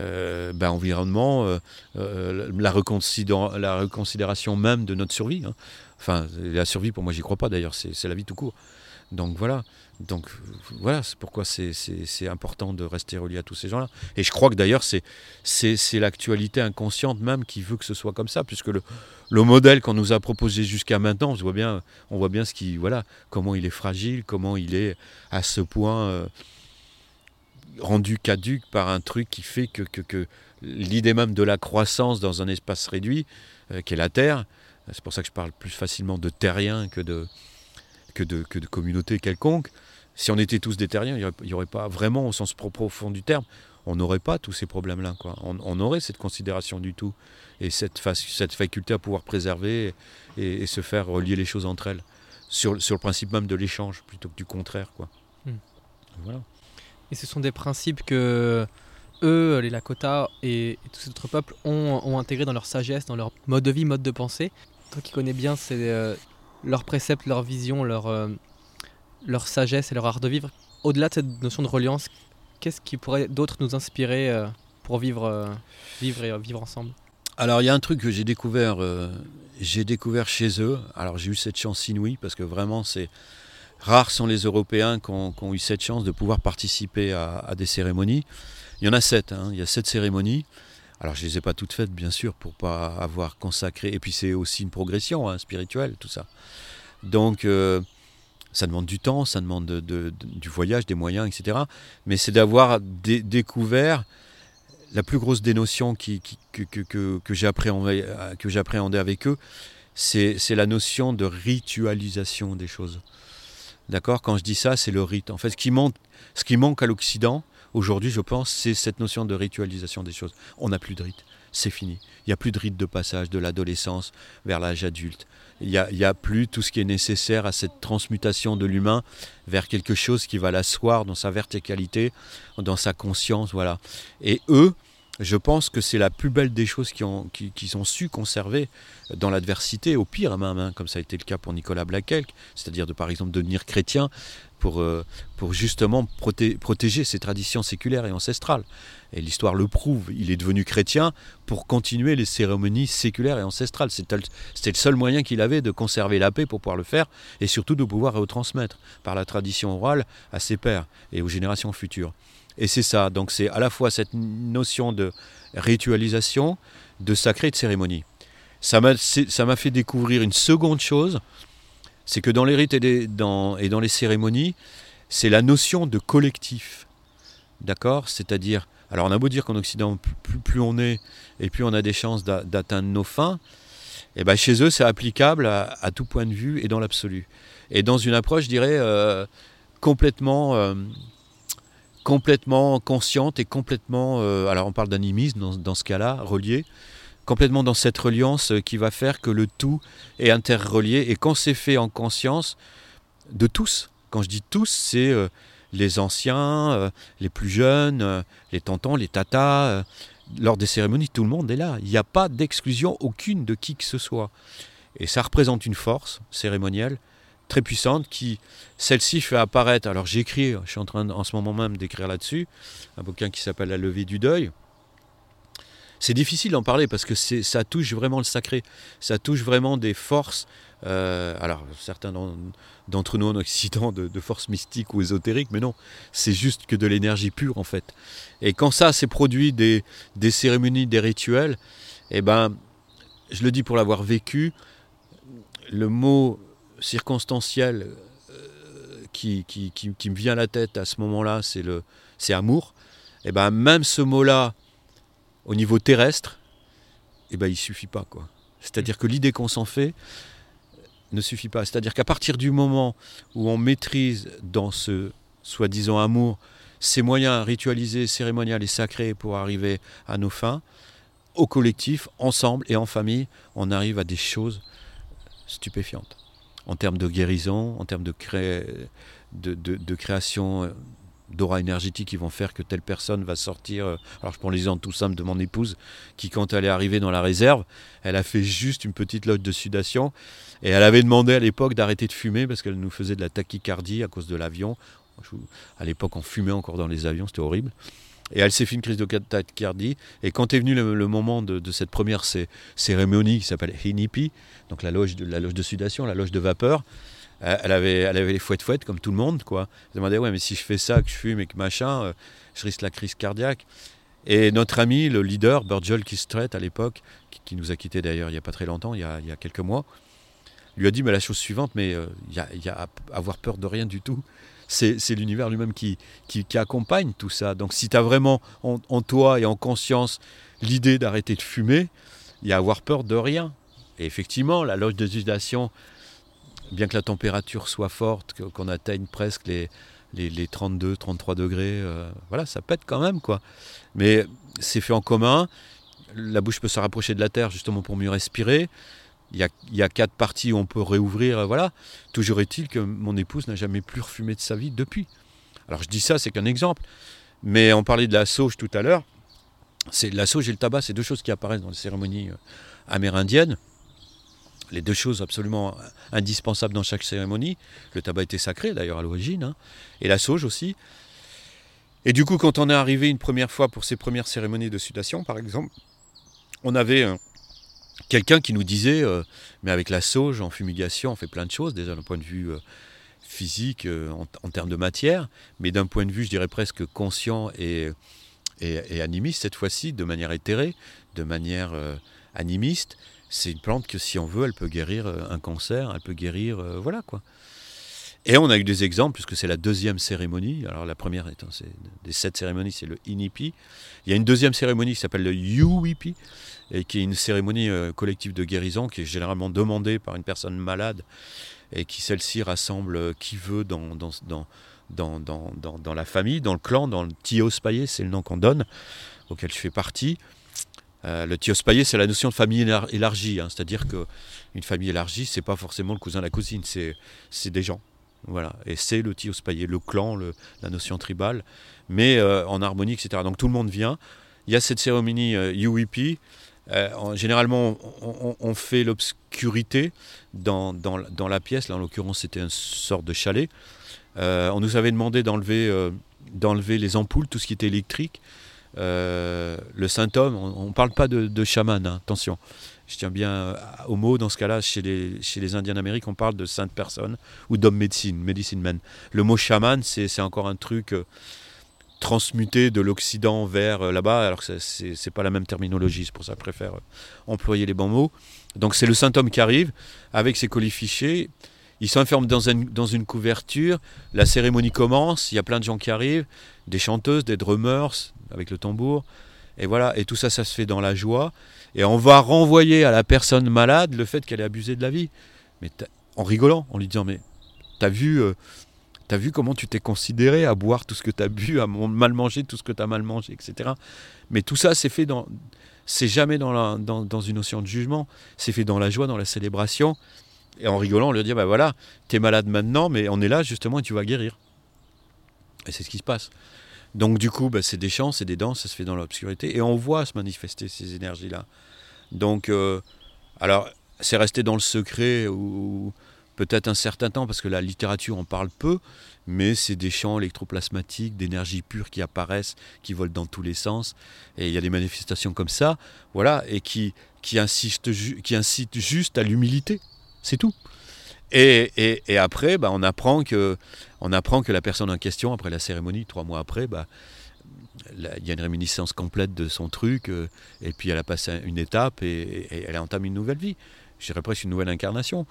euh, ben, environnement, euh, la, la, reconsidération même de notre survie. Hein. Enfin, la survie, pour moi, j'y crois pas d'ailleurs, c'est la vie tout court. Donc voilà. Donc voilà, c'est pourquoi c'est important de rester relié à tous ces gens-là. Et je crois que d'ailleurs, c'est l'actualité inconsciente même qui veut que ce soit comme ça, puisque le, le modèle qu'on nous a proposé jusqu'à maintenant, on voit bien, on voit bien ce qui, voilà, comment il est fragile, comment il est à ce point euh, rendu caduque par un truc qui fait que, que, l'idée même de la croissance dans un espace réduit, euh, qui est la Terre, c'est pour ça que je parle plus facilement de terrien que de, que de, que de communauté quelconque. Si on était tous des terriens, il n'y aurait, pas vraiment, au sens profond du terme, on n'aurait pas tous ces problèmes-là. On, on, aurait cette considération du tout et cette, cette faculté à pouvoir préserver et, se faire relier les choses entre elles sur, sur le principe même de l'échange plutôt que du contraire. Quoi. Hmm. Voilà. Et ce sont des principes que eux, les Lakota et, tous ces autres peuples ont, ont intégrés dans leur sagesse, dans leur mode de vie, mode de pensée. Toi qui connais bien c'est euh, leurs préceptes, leur vision, leur, euh, sagesse et leur art de vivre. Au-delà de cette notion de reliance, qu'est-ce qui pourrait d'autre nous inspirer euh, pour vivre, euh, vivre et vivre ensemble? Alors il y a un truc que j'ai découvert, j'ai découvert chez eux. Alors j'ai eu cette chance inouïe parce que vraiment c'est rares sont les Européens qui ont, eu cette chance de pouvoir participer à, des cérémonies. Il y en a sept, hein. il y a sept cérémonies. Alors je ne les ai pas toutes faites, bien sûr, pour pas avoir consacré. Et puis c'est aussi une progression hein, spirituelle, tout ça. Donc euh, ça demande du temps, ça demande du voyage, des moyens, etc. Mais c'est d'avoir découvert la plus grosse des notions que, que, que j'ai appréhendé avec eux, c'est la notion de ritualisation des choses. D'accord? Quand je dis ça, c'est le rite. En fait, ce qui manque, ce qui manque à l'Occident, aujourd'hui, je pense, c'est cette notion de ritualisation des choses. On n'a plus de rite, c'est fini. Il n'y a plus de rite de passage de l'adolescence vers l'âge adulte. Il n'y a, a, plus tout ce qui est nécessaire à cette transmutation de l'humain vers quelque chose qui va l'asseoir dans sa verticalité, dans sa conscience, voilà. Et eux, je pense que c'est la plus belle des choses qu'ils ont, qui, su conserver dans l'adversité, au pire même, hein, comme ça a été le cas pour Nicolas Blaquelc, c'est-à-dire de par exemple devenir chrétien pour, euh, pour justement protéger ses traditions séculaires et ancestrales. Et l'histoire le prouve, il est devenu chrétien pour continuer les cérémonies séculaires et ancestrales. C'était le seul moyen qu'il avait de conserver la paix pour pouvoir le faire et surtout de pouvoir retransmettre par la tradition orale à ses pères et aux générations futures. Et c'est ça, donc c'est à la fois cette notion de ritualisation, de sacré et de cérémonie. Ça m'a fait découvrir une seconde chose, c'est que dans les rites et, dans, et dans les cérémonies, c'est la notion de collectif. D'accord? C'est-à-dire, alors on a beau dire qu'en Occident, plus, on est et plus on a des chances d'atteindre nos fins, et eh ben chez eux c'est applicable à, tout point de vue et dans l'absolu. Et dans une approche, je dirais, euh, complètement... Euh, complètement consciente et complètement, euh, alors on parle d'animisme dans, ce cas-là, relié, complètement dans cette reliance euh, qui va faire que le tout est interrelié. Et quand c'est fait en conscience de tous, quand je dis tous, c'est euh, les anciens, les plus jeunes, les tontons, les tatas, lors des cérémonies, tout le monde est là. Il n'y a pas d'exclusion aucune de qui que ce soit. Et ça représente une force cérémonielle très puissante qui, celle-ci, fait apparaître. Alors j'écris, je suis en train en ce moment même d'écrire là-dessus, un bouquin qui s'appelle La levée du deuil. C'est difficile d'en parler parce que ça touche vraiment le sacré, ça touche vraiment des forces. Euh, alors certains d'entre nous en Occident de, de forces mystiques ou ésotériques, mais non, c'est juste que de l'énergie pure en fait. Et quand ça s'est produit des, des cérémonies, des rituels, eh ben, je le dis pour l'avoir vécu, le mot circonstanciel euh, qui, me vient à la tête à ce moment-là, c'est amour. Et eh ben même ce mot-là, au niveau terrestre, et eh ben il suffit pas quoi. C'est-à-dire que l'idée qu'on s'en fait ne suffit pas. C'est-à-dire qu'à partir du moment où on maîtrise dans ce soi-disant amour ces moyens ritualisés, cérémoniels et sacrés pour arriver à nos fins, au collectif, ensemble et en famille, on arrive à des choses stupéfiantes. En termes de guérison, en termes de, de, de création d'aura énergétique qui vont faire que telle personne va sortir. Euh, alors je prends l'exemple tout simple de mon épouse qui quand elle est arrivée dans la réserve, elle a fait juste une petite loge de sudation et elle avait demandé à l'époque d'arrêter de fumer parce qu'elle nous faisait de la tachycardie à cause de l'avion. À l'époque on fumait encore dans les avions, c'était horrible. Et elle s'est fait une crise de tachycardie. Et quand est venu le, moment de, cette première cérémonie qui s'appelle Hinipi, donc la loge, de, la sudation, la loge de vapeur, elle avait, elle avait les fouettes fouettes comme tout le monde, quoi. Elle demandait, ouais, mais si je fais ça, que je fume et que machin, euh, je risque la crise cardiaque. Et notre ami, le leader, Burgel Kistret, à l'époque, qui, nous a quittés d'ailleurs il n'y a pas très longtemps, il y a, il y a, quelques mois, lui a dit, mais la chose suivante, mais euh, il, y a, avoir peur de rien du tout. C'est, l'univers lui-même qui, qui, accompagne tout ça. Donc si tu as vraiment en, toi et en conscience l'idée d'arrêter de fumer, il y a avoir peur de rien. Et effectivement, la loge de sudation, bien que la température soit forte, qu'on atteigne presque les, les, 32, 33 degrés, euh, voilà, ça pète quand même, quoi. Mais c'est fait en commun. La bouche peut se rapprocher de la terre justement pour mieux respirer. Il y a, quatre parties où on peut réouvrir, euh, voilà. Toujours est-il que mon épouse n'a jamais plus refumé de sa vie depuis. Alors je dis ça, c'est qu'un exemple. Mais on parlait de la sauge tout à l'heure. C'est la sauge et le tabac, c'est deux choses qui apparaissent dans les cérémonies euh, amérindiennes les deux choses absolument indispensables dans chaque cérémonie. Le tabac était sacré d'ailleurs à l'origine, hein, et la sauge aussi. Et du coup, quand on est arrivé une première fois pour ces premières cérémonies de sudation, par exemple, on avait euh, quelqu'un qui nous disait, euh, mais avec la sauge, en fumigation, on fait plein de choses, déjà d'un point de vue euh, physique, en, termes de matière, mais d'un point de vue, je dirais presque conscient et, et animiste, cette fois-ci, de manière éthérée, de manière animiste c'est une plante que si on veut, elle peut guérir euh, un cancer, elle peut guérir, euh, voilà quoi. Et on a eu des exemples, puisque c'est la deuxième cérémonie. Alors la première étant, des sept cérémonies, c'est le Inipi. Il y a une deuxième cérémonie qui s'appelle le Yuipi, et qui est une cérémonie euh, collective de guérison qui est généralement demandée par une personne malade, et qui celle-ci rassemble qui veut dans, dans, dans, dans, dans, la famille, dans le clan, dans le Tiospayé, c'est le nom qu'on donne, auquel je fais partie. Euh, le tiospayé, c'est la notion de famille élargie, hein. c'est-à-dire qu'une famille élargie, c'est pas forcément le cousin, la cousine, c'est des gens. Voilà, et c'est le tiospayé, le clan, la notion tribale, mais euh, en harmonie, etc. Donc tout le monde vient. Il y a cette cérémonie euh, UEP. Généralement, on, fait l'obscurité dans, la pièce. Là, en l'occurrence, c'était une sorte de chalet. on nous avait demandé d'enlever d'enlever les ampoules, tout ce qui était électrique. Euh, le saint homme, on ne parle pas de, chaman, hein, attention. Je tiens bien au mot, dans ce cas-là, chez les, chez les Indiens d'Amérique, on parle de sainte personne ou d'homme médecine, medicine man. Le mot chaman, c'est encore un truc euh, transmuté de l'Occident vers euh, là-bas, alors que c'est pas la même terminologie, c'est pour ça que je préfère employer les bons mots. Donc c'est le saint homme qui arrive avec ses colifichés. Il s'enferme dans, dans une couverture, la cérémonie commence, il y a plein de gens qui arrivent, des chanteuses, des drummers, avec le tambour. Et voilà, et tout ça, ça se fait dans la joie. Et on va renvoyer à la personne malade le fait qu'elle ait abusé de la vie. Mais en rigolant, en lui disant Mais t'as vu, euh, as vu comment tu t'es considéré à boire tout ce que t'as bu, à mal manger tout ce que t'as mal mangé, etc. Mais tout ça, c'est fait dans. C'est jamais dans, dans, une notion de jugement, c'est fait dans la joie, dans la célébration. Et en rigolant, on lui dit Bah voilà, t'es malade maintenant, mais on est là justement et tu vas guérir. Et c'est ce qui se passe. Donc du coup, bah, c'est des chants, c'est des danses, ça se fait dans l'obscurité, et on voit se manifester ces énergies-là. Donc, euh, alors, c'est resté dans le secret ou peut-être un certain temps, parce que la littérature en parle peu, mais c'est des champs électroplasmatiques, d'énergie pure qui apparaissent, qui volent dans tous les sens, et il y a des manifestations comme ça, voilà, et qui, qui, insistent, qui incitent juste à l'humilité, c'est tout. Et, après, bah, on, apprend que, la personne en question, après la cérémonie, trois mois après, bah, il y a une réminiscence complète de son truc, euh, et puis elle a passé une étape et, et elle a entamé une nouvelle vie. Je dirais presque une nouvelle incarnation.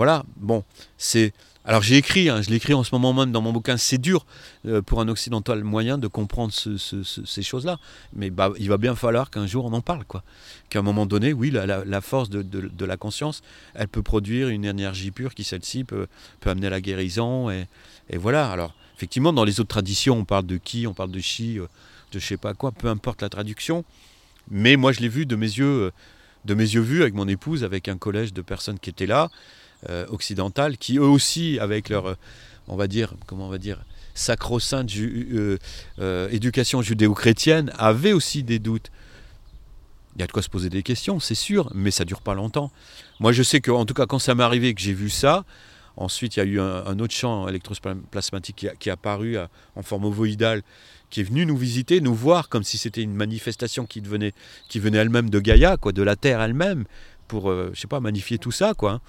Voilà, bon, c'est alors j'ai écrit, hein, je l'écris en ce moment même dans mon bouquin, c'est dur euh, pour un occidental moyen de comprendre ces choses-là, mais bah, il va bien falloir qu'un jour on en parle, quoi. Qu'à un moment donné, oui, la, force de, la conscience, elle peut produire une énergie pure qui celle-ci peut, amener à la guérison, et, voilà. Alors Effectivement, dans les autres traditions, on parle de qui, on parle de chi, euh, de je sais pas quoi, peu importe la traduction. Mais moi, je l'ai vu de mes yeux, euh, de mes yeux vus avec mon épouse, avec un collège de personnes qui étaient là, occidentales, qui eux aussi, avec leur, euh, on va dire, comment on va dire, sacro-sainte euh, euh, éducation judéo-chrétienne, avaient aussi des doutes. Il y a de quoi se poser des questions, c'est sûr, mais ça dure pas longtemps. Moi, je sais que, en tout cas, quand ça m'est arrivé, que j'ai vu ça, ensuite, il y a eu un, autre champ électroplasmatique qui, a- qui est apparu en forme ovoïdale, qui est venu nous visiter, nous voir, comme si c'était une manifestation qui, devenait, qui venait elle-même de Gaïa, quoi, de la Terre elle-même, pour, euh, je sais pas, magnifier tout ça, quoi.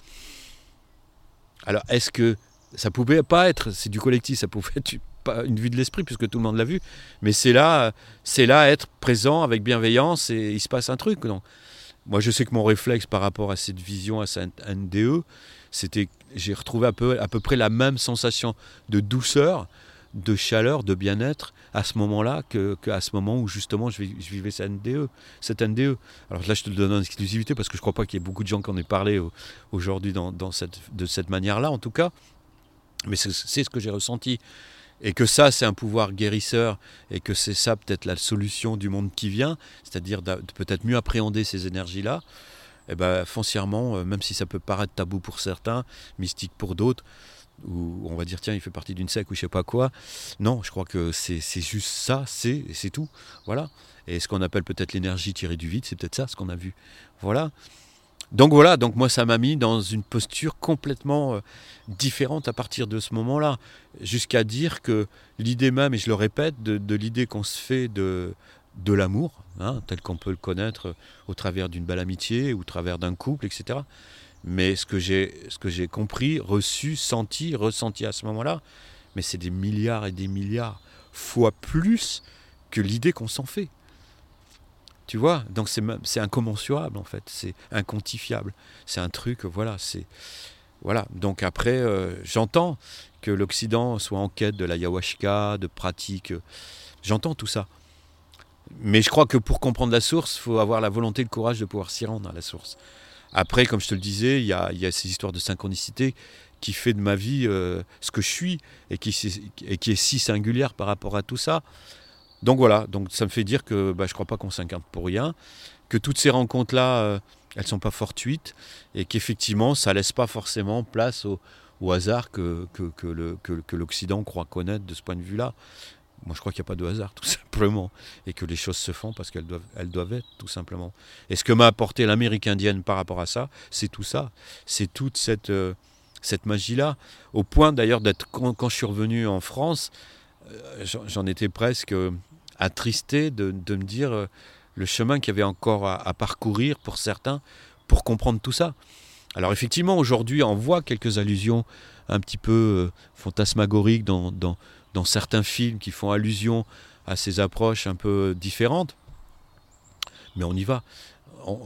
Alors, est-ce que ça pouvait pas être, c'est du collectif, ça pouvait être pas une vue de l'esprit, puisque tout le monde l'a vu, mais c'est là, c'est là être présent avec bienveillance et il se passe un truc. Non Moi, je sais que mon réflexe par rapport à cette vision, à cette NDE, c'était, j'ai retrouvé à peu près la même sensation de douceur, de chaleur, de bien-être à ce moment-là que, que ce moment où justement je, vivais cette NDE, cette NDE. Alors là, je te le donne en exclusivité parce que je crois pas qu'il y ait beaucoup de gens qui en aient parlé au- aujourd'hui dans, cette, de cette manière-là, en tout cas. Mais c'est ce que j'ai ressenti. Et que ça, c'est un pouvoir guérisseur, et que c'est ça peut-être la solution du monde qui vient, c'est-à-dire de peut-être mieux appréhender ces énergies-là. Et ben, foncièrement, euh, même si ça peut paraître tabou pour certains, mystique pour d'autres, ou on va dire tiens, il fait partie d'une secte ou je sais pas quoi. Non, je crois que c'est juste ça, c'est c'est tout. Voilà. Et ce qu'on appelle peut-être l'énergie tirée du vide, c'est peut-être ça ce qu'on a vu. Voilà. Donc voilà, donc moi ça m'a mis dans une posture complètement euh, différente à partir de ce moment-là, jusqu'à dire que l'idée même, et je le répète, de, l'idée qu'on se fait de, de l'amour, hein, tel qu'on peut le connaître au travers d'une belle amitié, ou au travers d'un couple, etc. Mais ce que j'ai compris, reçu, senti, ressenti à ce moment-là, mais c'est des milliards et des milliards fois plus que l'idée qu'on s'en fait. Tu vois Donc c'est incommensurable en fait, c'est inquantifiable. C'est un truc, voilà, c'est voilà. Donc après, euh, j'entends que l'Occident soit en quête de l'ayahuasca, de pratiques. J'entends tout ça. Mais je crois que pour comprendre la source, il faut avoir la volonté et le courage de pouvoir s'y rendre à la source. Après, comme je te le disais, il y a, ces histoires de synchronicité qui fait de ma vie euh, ce que je suis et qui, est si singulière par rapport à tout ça. Donc voilà, donc ça me fait dire que bah, je ne crois pas qu'on s'incarne pour rien, que toutes ces rencontres-là, euh, elles ne sont pas fortuites et qu'effectivement, ça ne laisse pas forcément place au, hasard que l'Occident croit connaître de ce point de vue-là. Moi, je crois qu'il n'y a pas de hasard, tout *laughs* simplement, et que les choses se font parce qu'elles doivent, elles doivent être, tout simplement. Et ce que m'a apporté l'Amérique indienne par rapport à ça, c'est tout ça. C'est toute cette, euh, cette magie-là. Au point d'ailleurs d'être, quand, je suis revenu en France, euh, j'en, étais presque euh, attristé de, de me dire le chemin qu'il y avait encore à, à parcourir pour certains pour comprendre tout ça. Alors effectivement, aujourd'hui, on voit quelques allusions un petit peu fantasmagoriques dans, dans, dans certains films qui font allusion à ces approches un peu différentes. Mais on y va.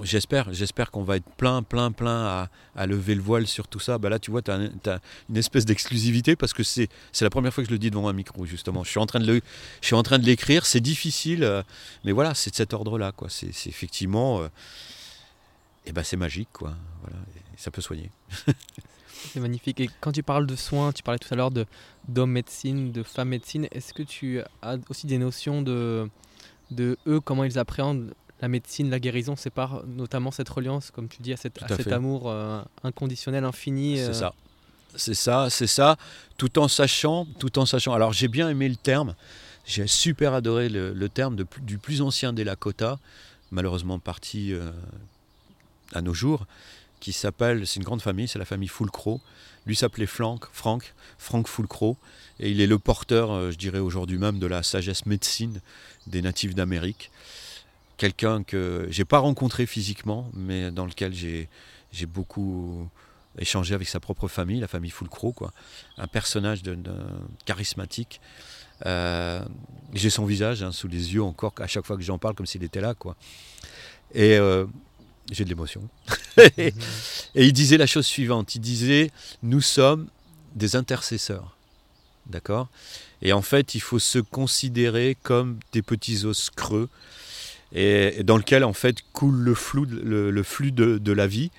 J'espère, j'espère qu'on va être plein, plein, plein à, lever le voile sur tout ça. Bah là, tu vois, tu as, une espèce d'exclusivité parce que c'est la première fois que je le dis devant un micro, justement. Je suis en train de l'écrire, c'est difficile, euh, mais voilà, c'est de cet ordre-là. C'est effectivement, euh, eh ben, c'est magique, quoi. Voilà, et ça peut soigner. *laughs* C'est magnifique. Et quand tu parles de soins, tu parlais tout à l'heure de d'homme médecine, de femme médecine. Est-ce que tu as aussi des notions de, de eux, comment ils appréhendent la médecine, la guérison? C'est par notamment cette reliance, comme tu dis, à, cette- Tout à à cet amour euh, inconditionnel, infini. euh, C'est ça. C'est ça, c'est ça, tout en sachant, tout en sachant. Alors j'ai bien aimé le terme, j'ai super adoré le, le terme de du plus ancien des Lakota, malheureusement parti euh, à nos jours, qui s'appelle, c'est une grande famille, c'est la famille Fulcro. Lui s'appelait Frank, Frank, Frank Fulcro, et il est le porteur, euh, je dirais aujourd'hui même, de la sagesse médecine des natifs d'Amérique. Quelqu'un que j'ai pas rencontré physiquement, mais dans lequel j'ai beaucoup échangé avec sa propre famille, la famille Fulcro, quoi. Un personnage de- charismatique. Euh, j'ai son visage hein, sous les yeux encore à chaque fois que j'en parle, comme s'il était là, quoi. Et euh, j'ai de l'émotion. *laughs* et il disait la chose suivante. Il disait nous sommes des intercesseurs, d'accord? Et en fait, il faut se considérer comme des petits os creux et, et dans lequel en fait coule le flux, de- le, le flux de, de la vie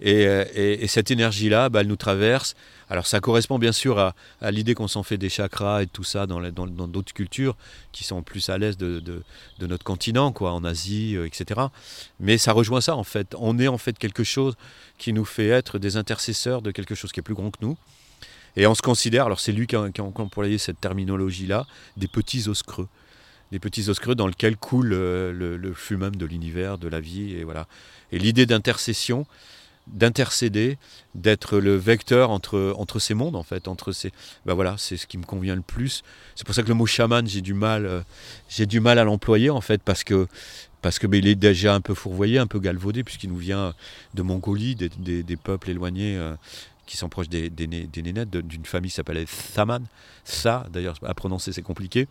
Et, cette énergie-là, bah, elle nous traverse. Alors ça correspond bien sûr à, l'idée qu'on s'en fait des chakras et tout ça dans d'autres cultures qui sont plus à l'aise de, notre continent, quoi, en Asie, euh, etc. Mais ça rejoint ça en fait. On est en fait quelque chose qui nous fait être des intercesseurs de quelque chose qui est plus grand que nous. Et on se considère, alors c'est lui qui a, qui a employé cette terminologie-là, des petits os creux des petits os creux dans lesquels coule euh, le, le, flux même de l'univers, de la vie, et voilà. Et l'idée d'intercession, d'intercéder, d'être le vecteur entre, entre ces mondes, en fait, entre ces... Ben voilà, c'est ce qui me convient le plus. C'est pour ça que le mot chaman, j'ai du mal, euh, j'ai du mal à l'employer, en fait, parce que parce que ben, il est déjà un peu fourvoyé, un peu galvaudé, puisqu'il nous vient de Mongolie, des, des, peuples éloignés euh, qui sont proches des, des, des nénettes, d'une famille qui s'appelait Thaman. Ça, d'ailleurs, à prononcer, c'est compliqué.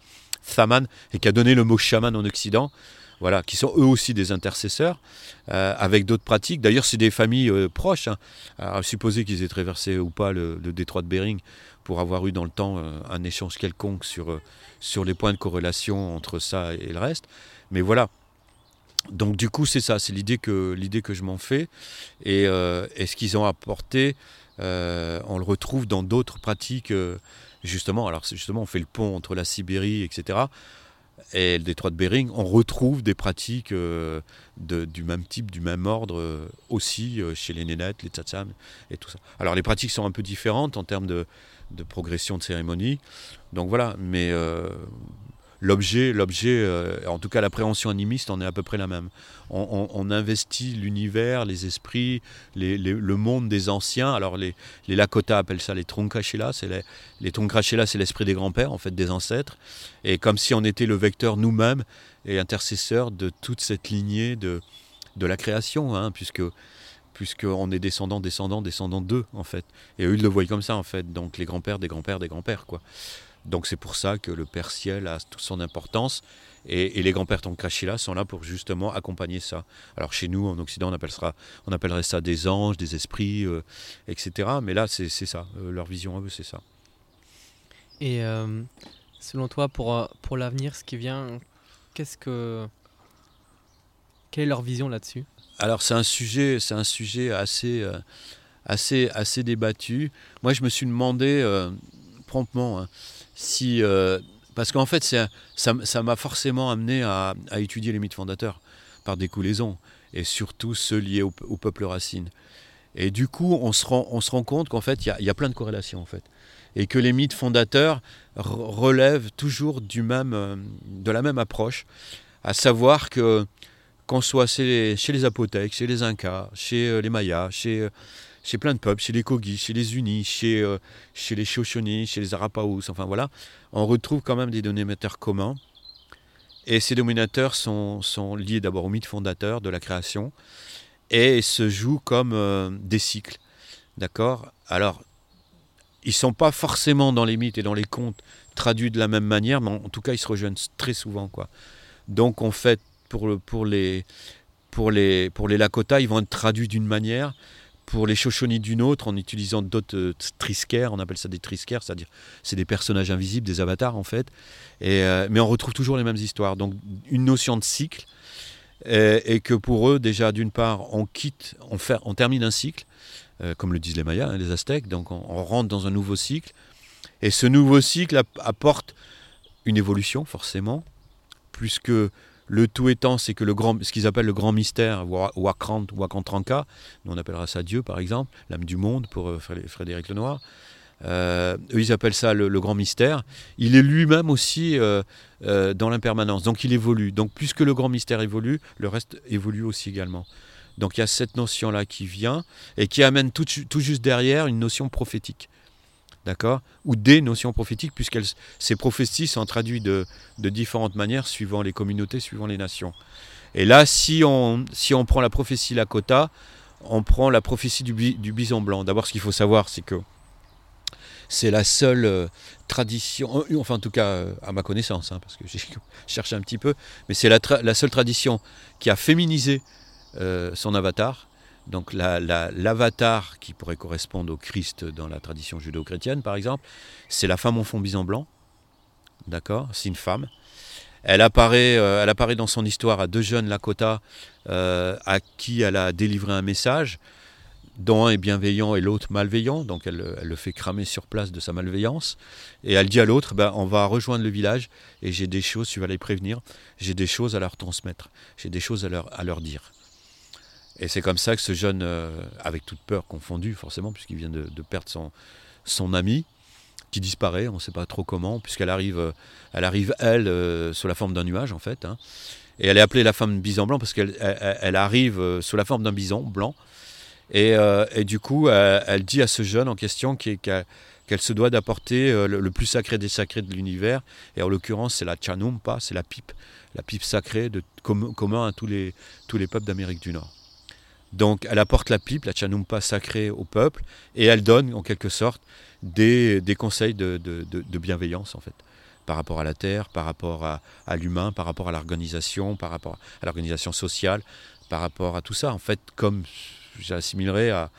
Thaman, et qui a donné le mot chaman en Occident voilà, qui sont eux aussi des intercesseurs, euh, avec d'autres pratiques. D'ailleurs, c'est des familles euh, proches. Hein. Supposer qu'ils aient traversé ou pas le, détroit de Bering pour avoir eu dans le temps euh, un échange quelconque sur, sur les points de corrélation entre ça et le reste. Mais voilà. Donc du coup, c'est ça, c'est l'idée que, l'idée que je m'en fais. Et, et ce qu'ils ont apporté, on le retrouve dans d'autres pratiques. justement, alors justement, on fait le pont entre la Sibérie, etc et le détroit de Bering, on retrouve des pratiques euh, du même type, du même ordre euh, aussi euh, chez les nénettes, les tsatsam et tout ça. Alors les pratiques sont un peu différentes en termes de, de progression de cérémonie. Donc voilà, mais l'objet, l'objet, euh, en tout cas l'appréhension animiste, en est à peu près la même. On, investit l'univers, les esprits, le monde des anciens. Alors les, les Lakota appellent ça les Tronkachela. C'est les, les c'est l'esprit des grands-pères, en fait, des ancêtres. Et comme si on était le vecteur nous-mêmes et intercesseur de toute cette lignée de, de la création, hein, puisque puisqu'on est descendant, descendant, descendant d'eux, en fait. Et eux, ils le voient comme ça, en fait. Donc les grands-pères des grands-pères des grands-pères, quoi. Donc c'est pour ça que le Père Ciel a toute son importance. Et, les grands-pères Tonkachila sont là pour justement accompagner ça. Alors chez nous, en Occident, on, appellera, on appellerait ça des anges, des esprits, euh, etc. Mais là, c'est ça. Euh, leur vision à eux, c'est ça. Et euh, selon toi, pour, pour l'avenir, ce qui vient, qu'est-ce que... Quelle est leur vision là-dessus? Alors c'est un sujet, c'est un sujet assez, assez, assez débattu. Moi, je me suis demandé promptement... Hein, si, euh, parce qu'en fait, ça m'a forcément amené à, étudier les mythes fondateurs par découlaison, et surtout ceux liés au, peuple racine. Et du coup, on se rend, on se rend compte qu'en fait, il y, a plein de corrélations, en fait. Et que les mythes fondateurs relèvent toujours du même, euh, de la même approche, à savoir que, qu'on soit chez les, chez les Apothèques, chez les Incas, chez euh, les Mayas, chez chez plein de peuples, chez les Kogis, chez les Unis, chez, euh, chez les Shoshone, chez les Arapaous, enfin voilà, on retrouve quand même des dénominateurs communs. Et ces dénominateurs sont, sont liés d'abord au mythe fondateur de la création et se jouent comme euh, des cycles. D'accord? Alors, ils ne sont pas forcément dans les mythes et dans les contes traduits de la même manière, mais en, tout cas, ils se rejoignent très souvent. Quoi. Donc, en fait, pour, pour, les, pour, les, pour les Lakota, ils vont être traduits d'une manière, pour les Shoshone d'une autre en utilisant d'autres euh, on appelle ça des triscaires, c'est-à-dire c'est des personnages invisibles, des avatars en fait, euh, mais on retrouve toujours les mêmes histoires. Donc une notion de cycle, et, que pour eux déjà d'une part on quitte, on, fait, on termine un cycle, euh, comme le disent les Mayas, hein, les Aztèques, donc on, rentre dans un nouveau cycle, et ce nouveau cycle apporte une évolution forcément, plus que le tout étant, c'est que ce qu'ils appellent le grand mystère, Wakrant, Wakantranka, on appellera ça Dieu par exemple, l'âme du monde pour euh, Frédéric Lenoir, euh, eux ils appellent ça le, grand mystère, il est lui-même aussi euh, dans l'impermanence, donc il évolue. Donc puisque le grand mystère évolue, le reste évolue aussi également. Donc il y a cette notion-là qui vient et qui amène tout juste derrière une notion prophétique d'accord Ou des notions prophétiques, puisque ces prophéties sont traduites de, différentes manières suivant les communautés, suivant les nations. Et là, si on, si on prend la prophétie Lakota, on prend la prophétie du, bison blanc. D'abord, ce qu'il faut savoir, c'est que c'est la seule euh, tradition, euh, enfin en tout cas euh, à ma connaissance, hein, parce que j'ai *laughs* cherché un petit peu, mais c'est la, la, seule tradition qui a féminisé son avatar, donc l'avatar qui pourrait correspondre au Christ dans la tradition judéo-chrétienne, par exemple, c'est la femme en fond bison blanc. D'accord? C'est une femme. Elle apparaît, euh, elle apparaît dans son histoire à deux jeunes Lakota euh, à qui elle a délivré un message. dont un est bienveillant et l'autre malveillant, donc elle, le fait cramer sur place de sa malveillance, et elle dit à l'autre, ben, on va rejoindre le village, et j'ai des choses, tu vas les prévenir, j'ai des choses à leur transmettre, j'ai des choses à leur, à leur dire. Et c'est comme ça que ce jeune, euh, avec toute peur confondue forcément, puisqu'il vient de, perdre son, son ami, qui disparaît, on ne sait pas trop comment, puisqu'elle arrive, euh, elle, arrive, elle euh, sous la forme d'un nuage en fait. Hein. Et elle est appelée la femme bison blanc parce qu'elle elle, arrive sous la forme d'un bison blanc. Et, du coup, elle, dit à ce jeune en question qu'elle se doit d'apporter le, plus sacré des sacrés de l'univers. Et en l'occurrence, c'est la chanumpa, c'est la pipe, la pipe sacrée de, commun à tous les, tous les peuples d'Amérique du Nord. Donc elle apporte la pipe, la chanumpa sacrée au peuple, et elle donne en quelque sorte des, conseils de, bienveillance en fait, par rapport à la terre, par rapport à, l'humain, par rapport à l'organisation, par rapport à l'organisation sociale, par rapport à tout ça en fait, comme j'assimilerais à,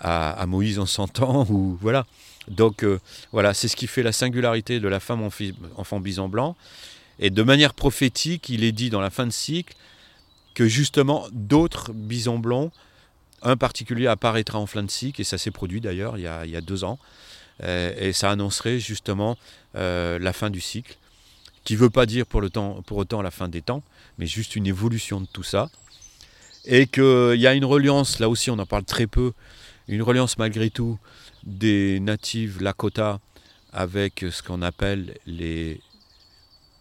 à, Moïse en 100 ans ou voilà. Donc euh, voilà, c'est ce qui fait la singularité de la femme enfant bison blanc. Et de manière prophétique, il est dit dans la fin de cycle que justement d'autres bisons blonds, un particulier apparaîtra en cycle, et ça s'est produit d'ailleurs il, y a deux ans, euh, et ça annoncerait justement euh, la fin du cycle, qui ne veut pas dire pour, le temps, pour autant la fin des temps, mais juste une évolution de tout ça, et qu'il y a une reliance, là aussi on en parle très peu, une reliance malgré tout des natives Lakota avec ce qu'on appelle les,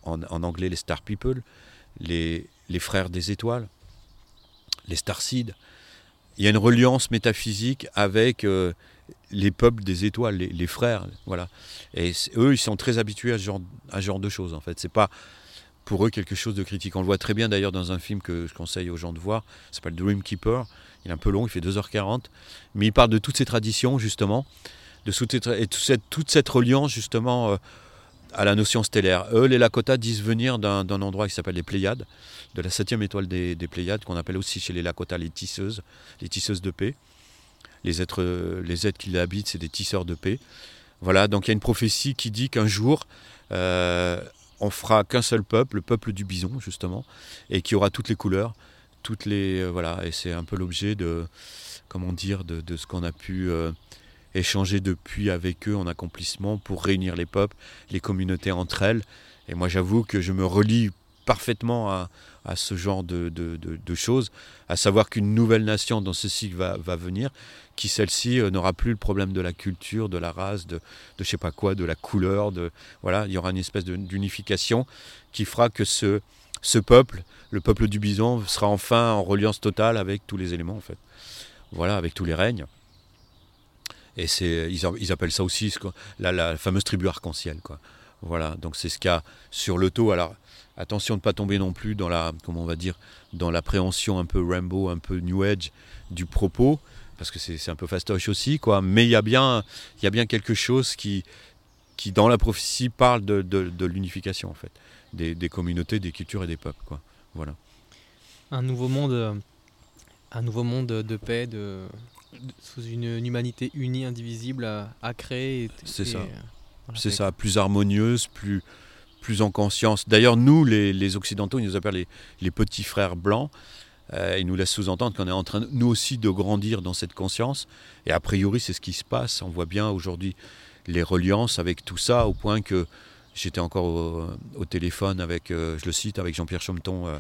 en, anglais les Star People, les, les frères des étoiles, les starseeds. Il y a une reliance métaphysique avec euh, les peuples des étoiles, les, frères, voilà. Et eux, ils sont très habitués à ce genre, à genre de choses, en fait. C'est pas pour eux quelque chose de critique. On le voit très bien d'ailleurs dans un film que je conseille aux gens de voir, ça s'appelle Dreamkeeper. Il est un peu long, il fait 2h40, mais il parle de toutes ces traditions, justement, de et toute cette, toute cette reliance, justement, euh, à la notion stellaire. Eux, les Lakota, disent venir d'un endroit qui s'appelle les Pléiades, de la septième étoile des, Pléiades, qu'on appelle aussi chez les Lakota les tisseuses, les tisseuses de paix. Les êtres, les êtres qui l'habitent, c'est des tisseurs de paix. Voilà, donc il y a une prophétie qui dit qu'un jour, euh, on fera qu'un seul peuple, le peuple du bison, justement, et qui aura toutes les couleurs, toutes les. Euh, voilà, et c'est un peu l'objet de. Comment dire, de, ce qu'on a pu. Euh, échanger depuis avec eux en accomplissement pour réunir les peuples, les communautés entre elles. Et moi j'avoue que je me relie parfaitement à, ce genre de, choses, à savoir qu'une nouvelle nation dans ce cycle va, venir, qui celle-ci euh, n'aura plus le problème de la culture, de la race, de, de je sais pas quoi, de la couleur, de voilà, il y aura une espèce d'unification qui fera que ce, ce peuple, le peuple du bison, sera enfin en reliance totale avec tous les éléments en fait. Voilà, avec tous les règnes. Et c'est, ils, appellent ça aussi la, la fameuse tribu arc-en-ciel. Quoi. Voilà, donc c'est ce qu'il y a sur le taux. Alors attention de ne pas tomber non plus dans la, comment on va dire, dans l'appréhension un peu Rambo, un peu New Age du propos, parce que c'est un peu fastoche aussi, quoi. Mais il y a bien, il y a bien quelque chose qui, qui dans la prophétie parle de, de, l'unification en fait, des, des, communautés, des cultures et des peuples, quoi. Voilà. Un nouveau monde, un nouveau monde de paix, de, sous une, humanité unie, indivisible à, créer. C'est ça. Euh, c'est ça, plus harmonieuse, plus, plus en conscience. D'ailleurs, nous, les, Occidentaux, ils nous appellent les, petits frères blancs. Euh, ils nous laissent sous-entendre qu'on est en train, nous aussi, de grandir dans cette conscience. Et a priori, c'est ce qui se passe. On voit bien aujourd'hui les reliances avec tout ça, au point que j'étais encore au, téléphone avec, euh, je le cite, avec Jean-Pierre euh,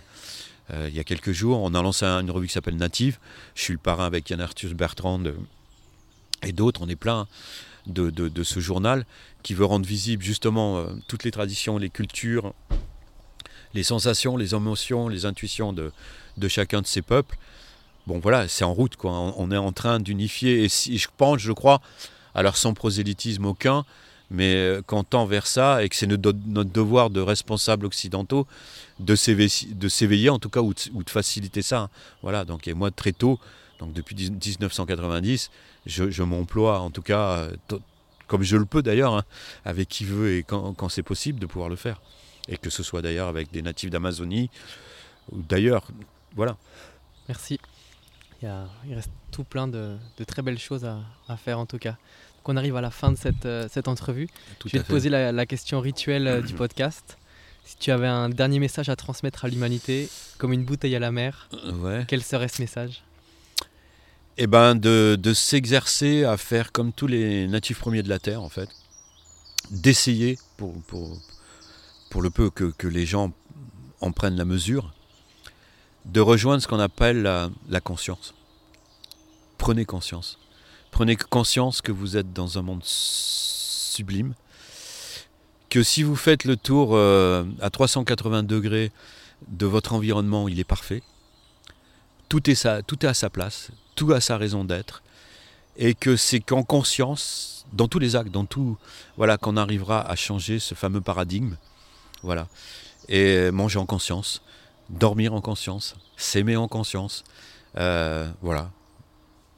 il y a quelques jours. On a lancé une revue qui s'appelle Native. Je suis le parrain avec Yann Arthus Bertrand et d'autres. On est plein de, ce journal qui veut rendre visible justement euh, toutes les traditions, les cultures, les sensations, les émotions, les intuitions de, chacun de ces peuples. Bon voilà, c'est en route quoi. On, est en train d'unifier et si, je pense, je crois, alors sans prosélytisme aucun, mais euh, qu'on tend vers ça et que c'est notre, devoir de responsables occidentaux de s'éveiller, en tout cas, ou de, faciliter ça. Hein. Voilà, donc et moi très tôt, donc depuis 1990, je, m'emploie en tout cas, euh, comme je le peux d'ailleurs, hein, avec qui veut et quand, c'est possible de pouvoir le faire. Et que ce soit d'ailleurs avec des natifs d'Amazonie ou d'ailleurs. Voilà. Merci. Il, reste tout plein de, très belles choses à faire en tout cas qu'on arrive à la fin de cette, euh, cette entrevue. je vais te poser la, question rituelle euh, du *clears throat* podcast. Si tu avais un dernier message à transmettre à l'humanité, comme une bouteille à la mer, quel serait ce message? Eh ben de, de s'exercer à faire comme tous les natifs premiers de la Terre, en fait. D'essayer, pour, pour, pour le peu que, que, les gens en prennent la mesure, de rejoindre ce qu'on appelle la, la conscience. Prenez conscience. Prenez conscience que vous êtes dans un monde sublime, que si vous faites le tour euh, à 380 degrés de votre environnement, il est parfait. Tout est, à sa place, tout a sa raison d'être, et que c'est qu'en conscience, dans tous les actes, dans tout, voilà, qu'on arrivera à changer ce fameux paradigme, voilà, et manger en conscience, dormir en conscience, s'aimer en conscience, euh, voilà,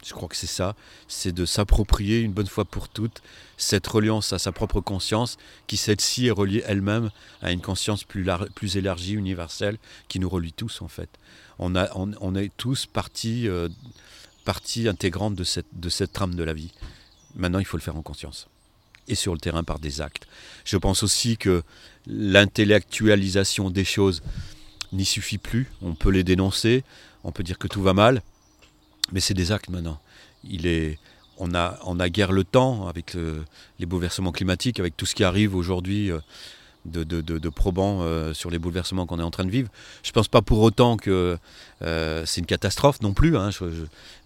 je crois que c'est ça, c'est de s'approprier une bonne fois pour toutes cette reliance à sa propre conscience, qui celle-ci est reliée elle-même à une conscience plus, plus élargie, universelle, qui nous relie tous en fait. On, est tous partie, euh, partie intégrante de cette trame de la vie. Maintenant, il faut le faire en conscience et sur le terrain par des actes. Je pense aussi que l'intellectualisation des choses n'y suffit plus. On peut les dénoncer, on peut dire que tout va mal, mais c'est des actes maintenant. Il est, on a, on a guère le temps avec les bouleversements climatiques, avec tout ce qui arrive aujourd'hui euh, de, de, de, probants euh, sur les bouleversements qu'on est en train de vivre. Je ne pense pas pour autant que euh, c'est une catastrophe non plus, hein,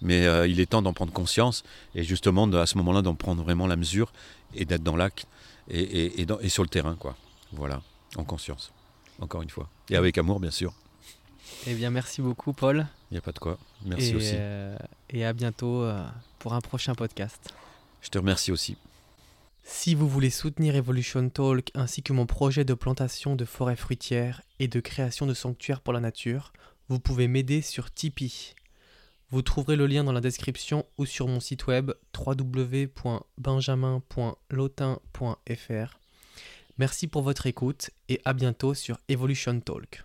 mais il est temps d'en prendre conscience et justement à ce moment-là d'en prendre vraiment la mesure et d'être dans l'acte et, et, et, et, sur le terrain, quoi. Voilà, en conscience, encore une fois. Et avec amour, bien sûr. Eh bien, merci beaucoup, Paul. Il n'y a pas de quoi. Merci aussi. Euh, et à bientôt euh, pour un prochain podcast. Je te remercie aussi. Si vous voulez soutenir Evolution Talk ainsi que mon projet de plantation de forêts fruitières et de création de sanctuaires pour la nature, vous pouvez m'aider sur Tipeee. Vous trouverez le lien dans la description ou sur mon site web www.benjamin.lotin.fr. Merci pour votre écoute et à bientôt sur Evolution Talk.